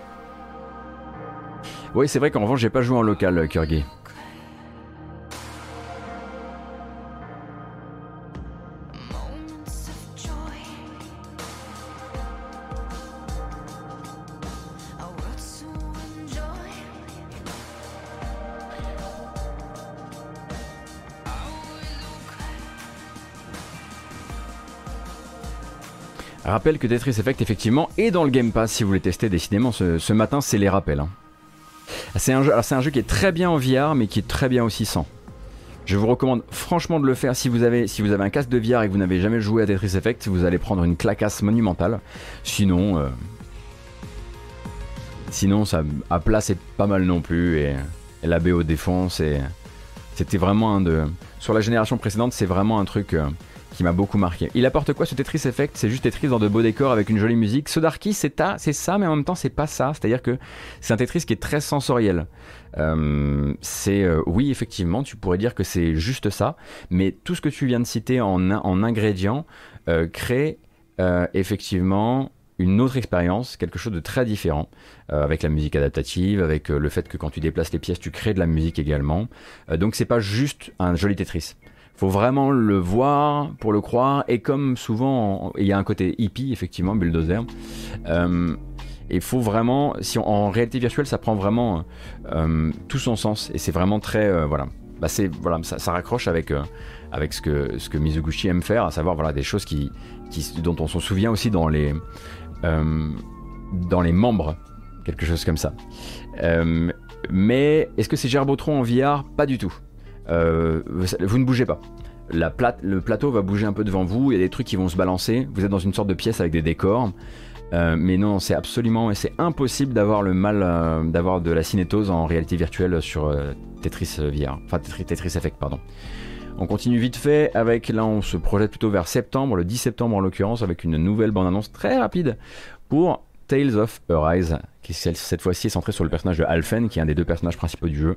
Oui, c'est vrai qu'en revanche, j'ai pas joué en local, Kurgi. Rappelle que Tetris Effect effectivement est dans le Game Pass si vous voulez tester décidément ce, matin c'est les rappels. Hein. C'est un, jeu, qui est très bien en VR mais qui est très bien aussi sans. Je vous recommande franchement de le faire si vous avez, si vous avez un casque de VR et que vous n'avez jamais joué à Tetris Effect, vous allez prendre une clacasse monumentale. Sinon, euh, sinon ça à plat c'est pas mal non plus et, la BO défense c'était vraiment un de sur la génération précédente c'est vraiment un truc euh, qui m'a beaucoup marqué. Il apporte quoi ce Tetris Effect? C'est juste Tetris dans de beaux décors avec une jolie musique. Sodarky, c'est c'est ça, mais en même temps, c'est pas ça. C'est-à-dire que c'est un Tetris qui est très sensoriel. Euh, c'est euh, oui, effectivement, tu pourrais dire que c'est juste ça, mais tout ce que tu viens de citer en, en ingrédients euh, crée effectivement une autre expérience, quelque chose de très différent, avec la musique adaptative, avec le fait que quand tu déplaces les pièces, tu crées de la musique également. donc c'est pas juste un joli Tetris faut vraiment le voir pour le croire. Et comme souvent, il y a un côté hippie, effectivement, Bulldozer. Euh, il faut vraiment, si en réalité virtuelle, ça prend vraiment euh, tout son sens. Et c'est vraiment très, euh, voilà. Bah c'est voilà, ça, raccroche avec avec ce que ce que Mizuguchi aime faire, à savoir voilà des choses qui, qui dont on s'en souvient aussi dans les dans les membres, quelque chose comme ça. mais est-ce que c'est Gerbotron en VR Pas du tout. Euh, vous ne bougez pas. Le plateau va bouger un peu devant vous, il y a des trucs qui vont se balancer, vous êtes dans une sorte de pièce avec des décors. Euh, mais non, c'est absolument et c'est impossible d'avoir le mal euh, d'avoir de la cinétose en réalité virtuelle sur Tetris VR, enfin Tetris, Effect, pardon. On continue vite fait avec, là on se projette plutôt vers septembre, le 10 septembre en l'occurrence, avec une nouvelle bande-annonce très rapide pour Tales of Arise, qui cette fois-ci est centrée sur le personnage de Alphen, qui est un des deux personnages principaux du jeu.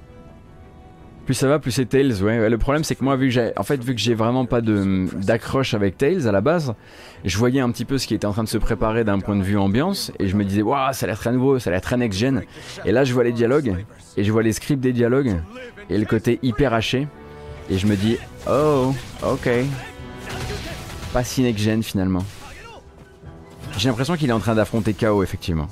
Plus ça va, plus c'est Tails, ouais. Le problème c'est que moi, vu que j'ai, en fait, vu que j'ai vraiment pas de d'accroche avec Tails à la base, je voyais un petit peu ce qui était en train de se préparer d'un point de vue ambiance, et je me disais, waouh, ça a l'air très nouveau, ça a l'air très next-gen. Et là, je vois les dialogues, et je vois les scripts des dialogues, et le côté hyper haché, et je me dis, oh, ok, pas si next-gen finalement. J'ai l'impression qu'il est en train d'affronter KO, effectivement.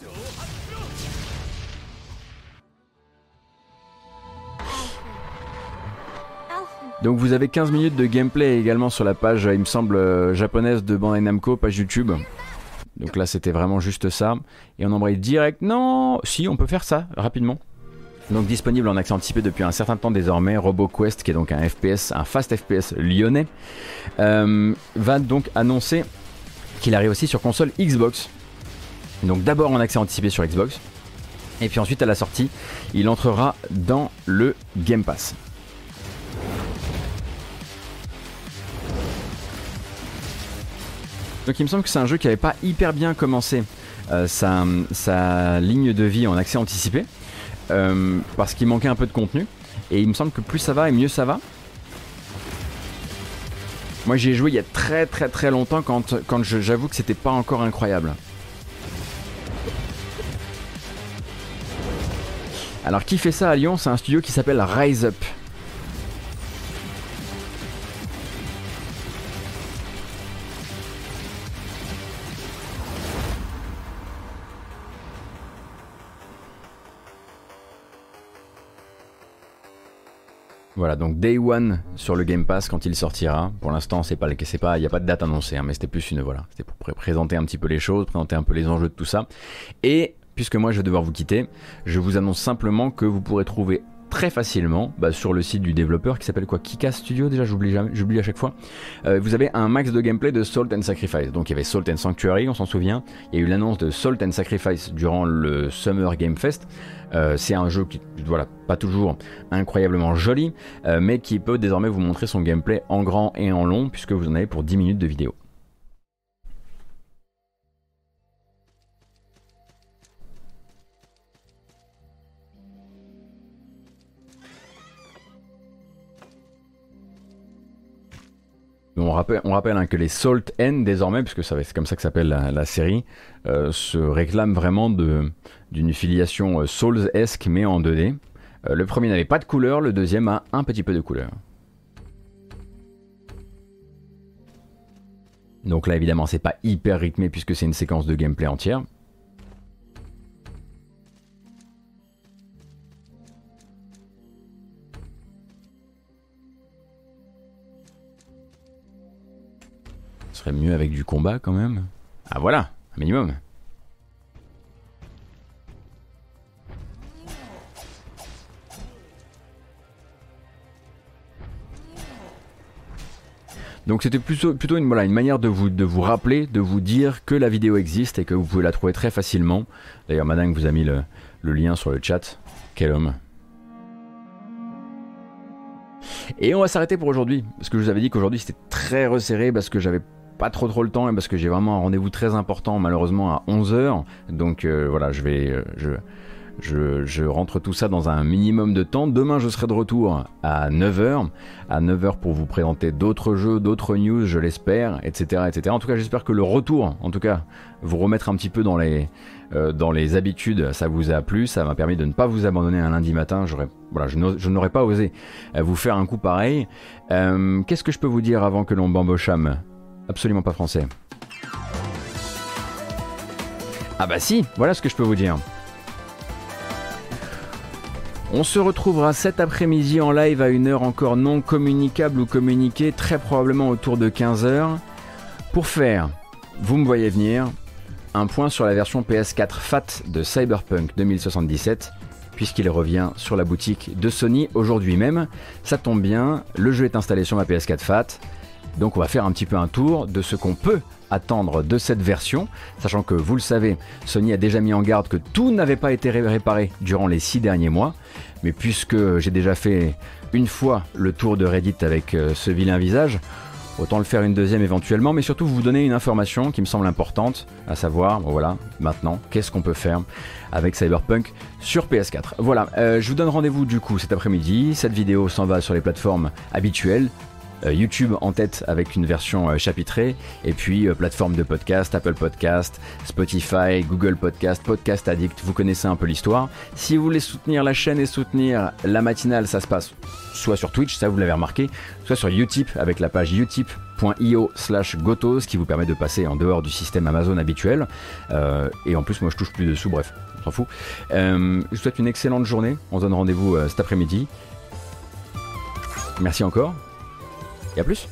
Donc vous avez 15 minutes de gameplay également sur la page, il me semble, euh, japonaise de Bandai Namco, page YouTube. Donc là c'était vraiment juste ça. Et on embraye direct. Non Si, on peut faire ça rapidement. Donc disponible en accès anticipé depuis un certain temps désormais, RoboQuest, qui est donc un FPS, un fast FPS lyonnais, euh, va donc annoncer qu'il arrive aussi sur console Xbox. Donc d'abord en accès anticipé sur Xbox, et puis ensuite à la sortie, il entrera dans le Game Pass. Donc il me semble que c'est un jeu qui n'avait pas hyper bien commencé euh, sa, ligne de vie en accès anticipé, euh, parce qu'il manquait un peu de contenu. Et il me semble que plus ça va et mieux ça va. Moi j'ai joué il y a très très très longtemps quand, quand j'avoue que c'était pas encore incroyable. Alors qui fait ça à Lyon? C'est un studio qui s'appelle Rise Up. Voilà, donc Day One sur le Game Pass quand il sortira. Pour l'instant, c'est pas, il n'y a pas de date annoncée, hein, mais c'était plus une, voilà, c'était pour présenter un petit peu les choses, présenter un peu les enjeux de tout ça. Et puisque moi je vais devoir vous quitter, je vous annonce simplement que vous pourrez trouver très facilement bah, sur le site du développeur qui s'appelle quoi Kika Studio déjà j'oublie à chaque fois. Euh, vous avez un max de gameplay de Salt and Sacrifice. Donc il y avait Salt and Sanctuary on s'en souvient. Il y a eu l'annonce de Salt and Sacrifice durant le Summer Game Fest. Euh, c'est un jeu qui voilà pas toujours incroyablement joli euh, mais qui peut désormais vous montrer son gameplay en grand et en long puisque vous en avez pour 10 minutes de vidéo On rappelle, hein, que les Salt N désormais, puisque c'est comme ça que s'appelle la, série, euh, se réclament vraiment d'une filiation euh, Souls-esque mais en 2D. Euh, le premier n'avait pas de couleur, le deuxième a un petit peu de couleur. Donc là évidemment c'est pas hyper rythmé puisque c'est une séquence de gameplay entière. Mieux avec du combat quand même. Ah voilà, un minimum. Donc c'était plutôt, plutôt une, voilà, une manière de vous, de vous rappeler, de vous dire que la vidéo existe et que vous pouvez la trouver très facilement. D'ailleurs, madame vous a mis le, le lien sur le chat. Quel homme. Et on va s'arrêter pour aujourd'hui, parce que je vous avais dit qu'aujourd'hui c'était très resserré, parce que j'avais pas trop trop le temps parce que j'ai vraiment un rendez-vous très important malheureusement à 11h. Donc euh, voilà, je vais euh, je, je, je, rentre tout ça dans un minimum de temps. Demain, je serai de retour à 9h. À 9h pour vous présenter d'autres jeux, d'autres news, je l'espère, etc., etc. En tout cas, j'espère que le retour, en tout cas, vous remettre un petit peu dans les, euh, dans les habitudes, ça vous a plu. Ça m'a permis de ne pas vous abandonner un lundi matin. Voilà, je n'aurais pas osé vous faire un coup pareil. Qu'est-ce que je peux vous dire avant que l'on bambochame? Absolument pas français. Ah bah si, voilà ce que je peux vous dire. On se retrouvera cet après-midi en live à une heure encore non communicable ou communiquée, très probablement autour de 15h, pour faire, vous me voyez venir, un point sur la version PS4 FAT de Cyberpunk 2077 puisqu'il revient sur la boutique de Sony aujourd'hui même. Ça tombe bien, le jeu est installé sur ma PS4 FAT, donc on va faire un petit peu un tour de ce qu'on peut attendre de cette version, sachant que vous le savez, Sony a déjà mis en garde que tout n'avait pas été réparé durant les six derniers mois, mais puisque j'ai déjà fait une fois le tour de Reddit avec euh, ce vilain visage, Autant le faire une deuxième éventuellement, mais surtout vous donner une information qui me semble importante, à savoir, voilà, maintenant, qu'est-ce qu'on peut faire avec Cyberpunk sur PS4. Voilà, euh, je vous donne rendez-vous du coup cet après-midi. Cette vidéo s'en va sur les plateformes habituelles. Euh, YouTube en tête avec une version euh, chapitrée, et puis plateforme de podcast, Apple Podcast, Spotify, Google Podcast, Podcast Addict, vous connaissez un peu l'histoire. Si vous voulez soutenir la chaîne et soutenir la matinale, ça se passe soit sur Twitch, ça vous l'avez remarqué, soit sur Utip avec la page utip.io slash gotos qui vous permet de passer en dehors du système Amazon habituel. Euh, et en plus, moi je touche plus dessous, bref, on s'en fout. Euh, je vous souhaite une excellente journée, on se donne rendez-vous euh, cet après-midi. Merci encore, et à plus